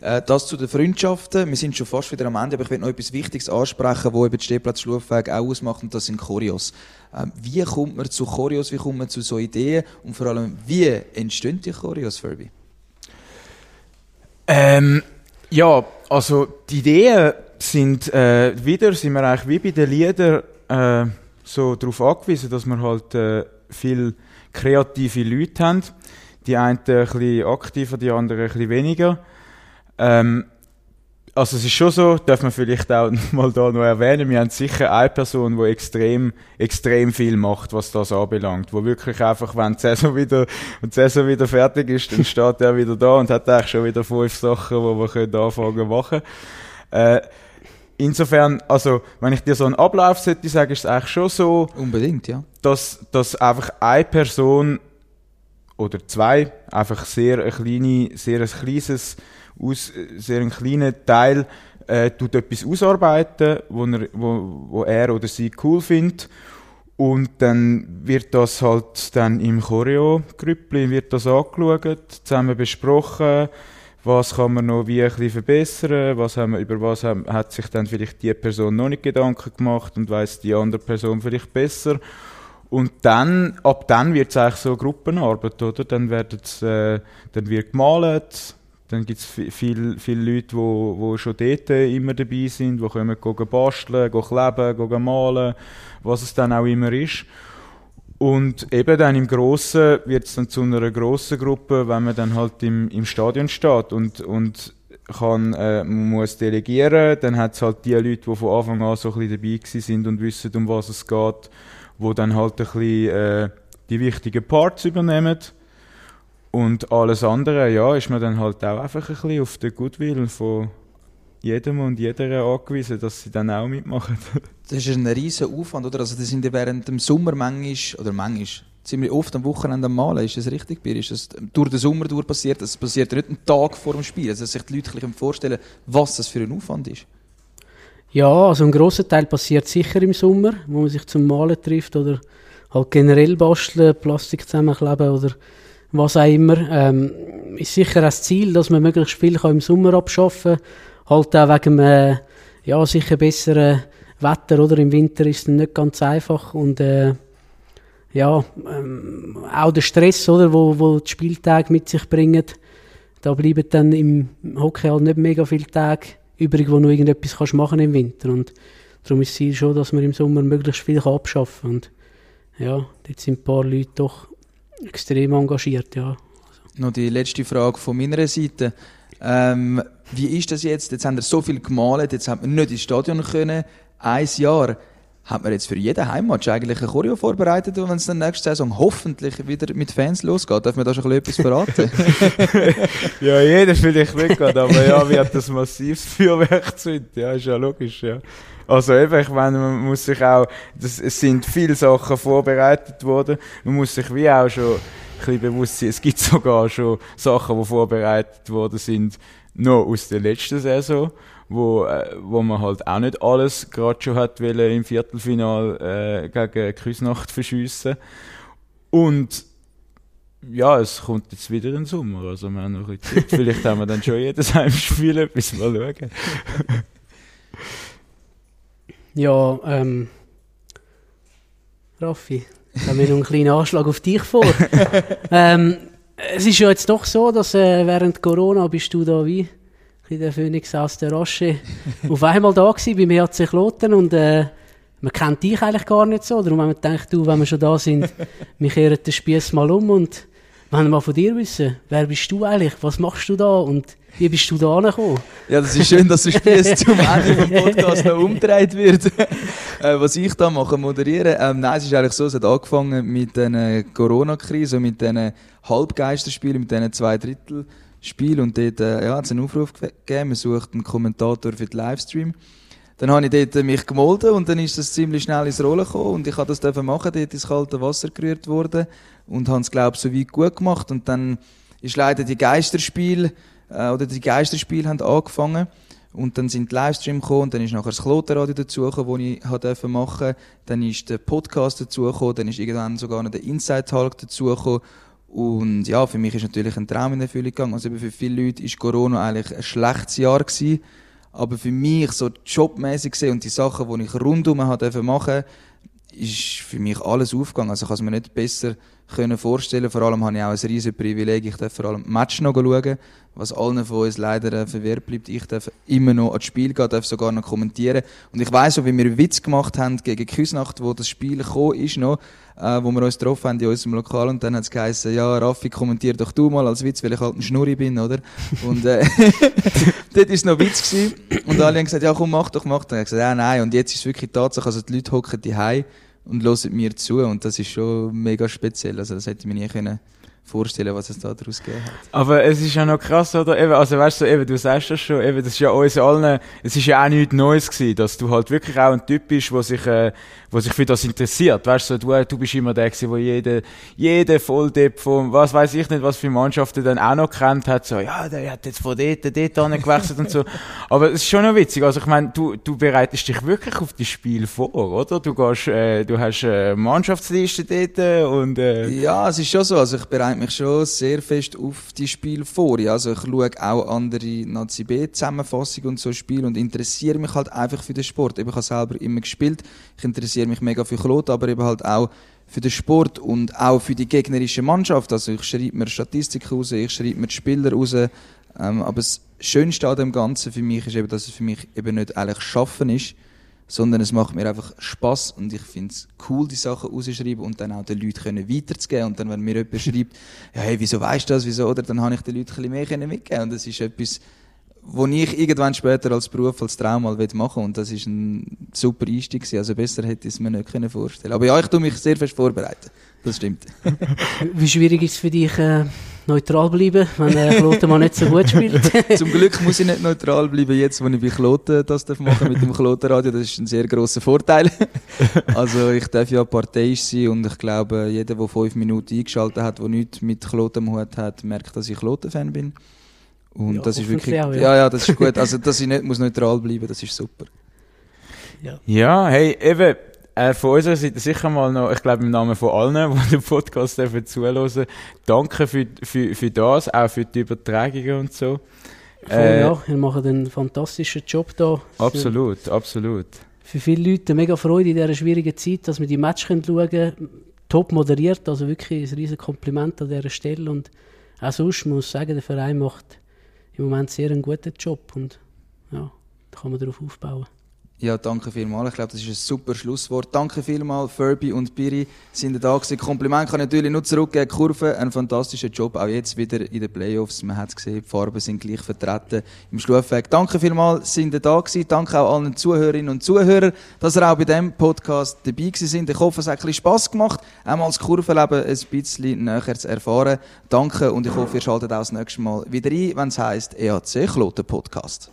Äh, das zu den Freundschaften. Wir sind schon fast wieder am Ende, aber ich will noch etwas Wichtiges ansprechen, wo eben die Stehplatz Schlufweg auch ausmacht, und das sind Choreos. Ähm, wie kommt man zu Choreos, wie kommt man zu so Ideen und vor allem, wie entstehen die Choreos, Furby? Ähm, ja, also die Ideen sind äh, wieder, sind wir eigentlich wie bei den Liedern äh, so darauf angewiesen, dass wir halt äh, viel kreative Leute haben. Die einen ein bisschen aktiver, die anderen ein bisschen weniger. Ähm, also es ist schon so, darf man vielleicht auch mal da noch erwähnen, wir haben sicher eine Person, die extrem, extrem viel macht, was das anbelangt, wo wirklich einfach, wenn die Saison wieder, wenn die Saison wieder fertig ist, dann steht er wieder da und hat eigentlich schon wieder fünf Sachen, die wir können anfangen machen. Äh, insofern, also, wenn ich dir so einen Ablauf sollte sagen, ist es eigentlich schon so. Unbedingt, ja. Dass, dass einfach eine Person oder zwei einfach sehr ein kleine, sehr ein kleines aus sehr einem kleinen Teil äh, tut etwas ausarbeiten, wo er, wo, wo er oder sie cool findet. Und dann wird das halt dann im Choreo-Grüppli wird das angeschaut, zusammen besprochen, was kann man noch wie ein bisschen verbessern, was haben wir, über was haben, hat sich dann vielleicht die Person noch nicht Gedanken gemacht und weiß die andere Person vielleicht besser. Und dann, ab dann wird es eigentlich so Gruppenarbeit, oder? Dann, wird's, äh, dann wird gemalt, dann gibt es viele viel Leute, die wo, wo schon dort immer dabei sind, die können gehen basteln, gehen kleben, gehen malen, was es dann auch immer ist. Und eben dann im Grossen wird es dann zu einer grossen Gruppe, wenn man dann halt im, im Stadion steht und, und kann, äh, muss delegieren, dann hat es halt die Leute, die von Anfang an so ein bisschen dabei sind und wissen, um was es geht, wo dann halt ein bisschen äh, die wichtigen Parts übernehmen. Und alles andere, ja, ist man dann halt auch einfach ein bisschen auf den Goodwill von jedem und jeder angewiesen, dass sie dann auch mitmachen. das ist ein riesen Aufwand, oder? Also, das sind ja während dem Sommer manchmal, oder manchmal, ziemlich oft am Wochenende am Malen. Ist das richtig, Bir? Ist das durch den Sommer durch passiert? Das passiert nicht einen Tag vor dem Spiel. Also, dass sich die Leute vorstellen was das für ein Aufwand ist. Ja, also ein grosser Teil passiert sicher im Sommer, wo man sich zum Malen trifft oder halt generell basteln, Plastik zusammenkleben oder was auch immer. Ähm, ist sicher das Ziel, dass man möglichst viel kann im Sommer abschaffen kann. Halt auch wegen einem, ja, sicher besseren Wetter, oder? Im Winter ist es nicht ganz einfach und, äh, ja, ähm, auch der Stress, oder, wo, wo die Spieltage mit sich bringen. Da bleiben dann im Hockey halt nicht mega viele Tage übrig, wo du irgendetwas kannst machen im Winter. Und darum ist Ziel schon, dass man im Sommer möglichst viel abschaffen kann. Und ja, dort sind ein paar Leute doch extrem engagiert, ja. Noch die letzte Frage von meiner Seite. Ähm, wie ist das jetzt? Jetzt haben wir so viel gemalt, jetzt hat man nicht ins Stadion können. Ein Jahr hat man jetzt für jeden Heimmatch eigentlich ein Choreo vorbereitet und wenn es dann nächste Saison hoffentlich wieder mit Fans losgeht, darf man da schon etwas verraten? ja, jeder vielleicht nicht gerade, aber ja, wird das massives Feuerwerk zünden, ja, ist ja logisch, ja. Also eben, ich meine, man muss sich auch, das, es sind viele Sachen vorbereitet worden, man muss sich wie auch schon ein bisschen bewusst sein, es gibt sogar schon Sachen, die vorbereitet worden sind, noch aus der letzten Saison wo, äh, wo man halt auch nicht alles gerade schon hat wollen, im Viertelfinal äh, gegen Küsnacht verschiessen. Und ja, es kommt jetzt wieder im Sommer, also wir haben noch ein bisschen Zeit. Vielleicht haben wir dann schon jedes Heimspiel etwas mal schauen. Ja, ähm, Raffi, ich habe mir noch einen kleinen Anschlag auf dich vor. ähm, es ist ja jetzt doch so, dass äh, während Corona bist du da wie der Phoenix aus der Roche, auf einmal da gewesen beim EHC Kloten und äh, man kennt dich eigentlich gar nicht so. Darum haben wir gedacht, du, wenn wir schon da sind, wir kehren den Spieß mal um und wir mal von dir wissen, wer bist du eigentlich, was machst du da und wie bist du da angekommen? Ja, das ist schön, dass der Spieß zum Ende des Podcasts noch umgedreht wird. äh, was ich da mache, moderieren. Ähm, nein, es ist eigentlich so, es hat angefangen mit der Corona-Krise, mit diesen Halbgeisterspielen, mit diesen zwei Drittel Spiel und dort äh, ja, hat es einen Aufruf gegeben, man sucht einen Kommentator für den Livestream. Dann habe ich dort äh, mich gemolden und dann ist das ziemlich schnell ins Rollen gekommen und ich habe das dürfen machen, dort ins kalte Wasser gerührt worden und habe es, glaube ich, so weit gut gemacht und dann ist leider die Geisterspiel äh, oder die Geisterspiele haben angefangen und dann sind die Livestream gekommen und dann ist nachher das Klotenradio dazugekommen, das ich habe machen Dann ist der Podcast dazugekommen, dann ist irgendwann sogar noch der Inside Talk dazugekommen und ja, für mich ist natürlich ein Traum in Erfüllung gegangen. Also für viele Leute ist Corona eigentlich ein schlechtes Jahr gewesen. Aber für mich, so jobmäßig gesehen und die Sachen, die ich rundum machen durfte, ist für mich alles aufgegangen. Also kann es mir nicht besser können vorstellen. Vor allem habe ich auch ein riesiges Privileg. Ich darf vor allem Match noch schauen, was allen von uns leider äh, verwehrt bleibt. Ich darf immer noch ans Spiel gehen, darf sogar noch kommentieren. Und ich weiß wie wir einen Witz gemacht haben gegen Küsnacht, wo das Spiel gekommen ist noch, äh, wo wir uns getroffen haben in unserem Lokal und dann hat es geheißen, ja, Raffi, kommentier doch du mal als Witz, weil ich halt ein Schnurri bin, oder? Und äh, dort war es noch Witz gewesen. Und alle haben gesagt, ja komm, mach doch, mach doch. Und ich gesagt, ja, nein. Und jetzt ist es wirklich Tatsache, also die Leute hocken die und hören mir zu und das ist schon mega speziell. Also das hätte ich mir nie können vorstellen, was es da daraus gegeben hat. Aber es ist ja noch krass, oder? Eben, also weißt du, eben, du sagst das schon, eben, das ist ja uns allen, es ist ja auch nichts Neues gewesen, dass du halt wirklich auch ein Typ bist, der sich, äh, wo sich für das interessiert. Weißt du, du, du bist immer der gewesen, wo jede, jede Volldepp von, was weiß ich nicht, was für Mannschaften dann auch noch kennt hat, so, ja, der hat jetzt von dort, dort gewechselt und so. Aber es ist schon noch witzig. Also ich meine, du, du bereitest dich wirklich auf das Spiel vor, oder? Du gehst, äh, du hast eine Mannschaftsliste dort und, äh, Ja, es ist schon so. Also ich bereite mich schon sehr fest auf die Spiele vor. Also ich schaue auch andere Nazi B-Zusammenfassungen und so Spiele und interessiere mich halt einfach für den Sport. ich habe selber immer gespielt. Ich interessiere mich mega für Klot, aber eben halt auch für den Sport und auch für die gegnerische Mannschaft. Also ich schreibe mir Statistiken raus, ich schreibe mir die Spieler raus. Ähm, aber das Schönste an dem Ganzen für mich ist eben, dass es für mich eben nicht eigentlich Schaffen ist, sondern es macht mir einfach Spaß und ich finde es cool, die Sachen rauszuschreiben und dann auch den Leuten können weiterzugeben. Und dann, wenn mir jemand schreibt, ja, hey, wieso weißt du das, wieso, oder, dann habe ich den Leuten ein bisschen mehr können mitgeben. Und das ist etwas, was ich irgendwann später als Beruf, als Traum mal machen und das ist ein super Einstieg gewesen. Also besser hätte ich es mir nicht können vorstellen Aber ja, ich tue mich sehr fest vorbereiten. Das stimmt. Wie schwierig ist es für dich, äh, neutral bleiben, wenn äh, Kloten mal nicht so gut spielt? Zum Glück muss ich nicht neutral bleiben, jetzt, wo ich bei Kloten das darf machen mit dem Klotenradio. Das ist ein sehr grosser Vorteil. also ich darf ja parteiisch sein und ich glaube, jeder, der fünf Minuten eingeschaltet hat, der nichts mit Kloten am Hut hat, merkt, dass ich Kloten-Fan bin. Und ja, das ist wirklich, auch, ja. ja. ja, das ist gut. Also, dass ich nicht muss neutral bleiben, das ist super. Ja, ja hey, eben, äh, von unserer Seite sicher mal noch, ich glaube im Namen von allen, die den Podcast dürfen zuhören, danke für, für, für das, auch für die Übertragungen und so. Äh, ja, ihr macht einen fantastischen Job da. Absolut, für, absolut. Für viele Leute mega Freude in dieser schwierigen Zeit, dass wir die Match schauen können. Top moderiert, also wirklich ein riesiges Kompliment an dieser Stelle. Und auch sonst muss ich sagen, der Verein macht im Moment sehr einen guten Job und ja, da kann man darauf aufbauen. Ja, danke vielmals. Ich glaube, das ist ein super Schlusswort. Danke vielmals, Furby und Piri sind da gewesen. Kompliment kann ich natürlich nur zurückgeben. Kurve, ein fantastischer Job, auch jetzt wieder in den Playoffs. Man hat es gesehen, die Farben sind gleich vertreten im Schlufweg. Danke vielmals, sind da gewesen. Danke auch allen Zuhörerinnen und Zuhörern, dass ihr auch bei diesem Podcast dabei gewesen sind. Ich hoffe, es hat ein bisschen Spass gemacht, einmal das Kurvenleben ein bisschen näher zu erfahren. Danke und ich hoffe, ihr schaltet auch das nächste Mal wieder ein, wenn es heisst EAC Kloten Podcast.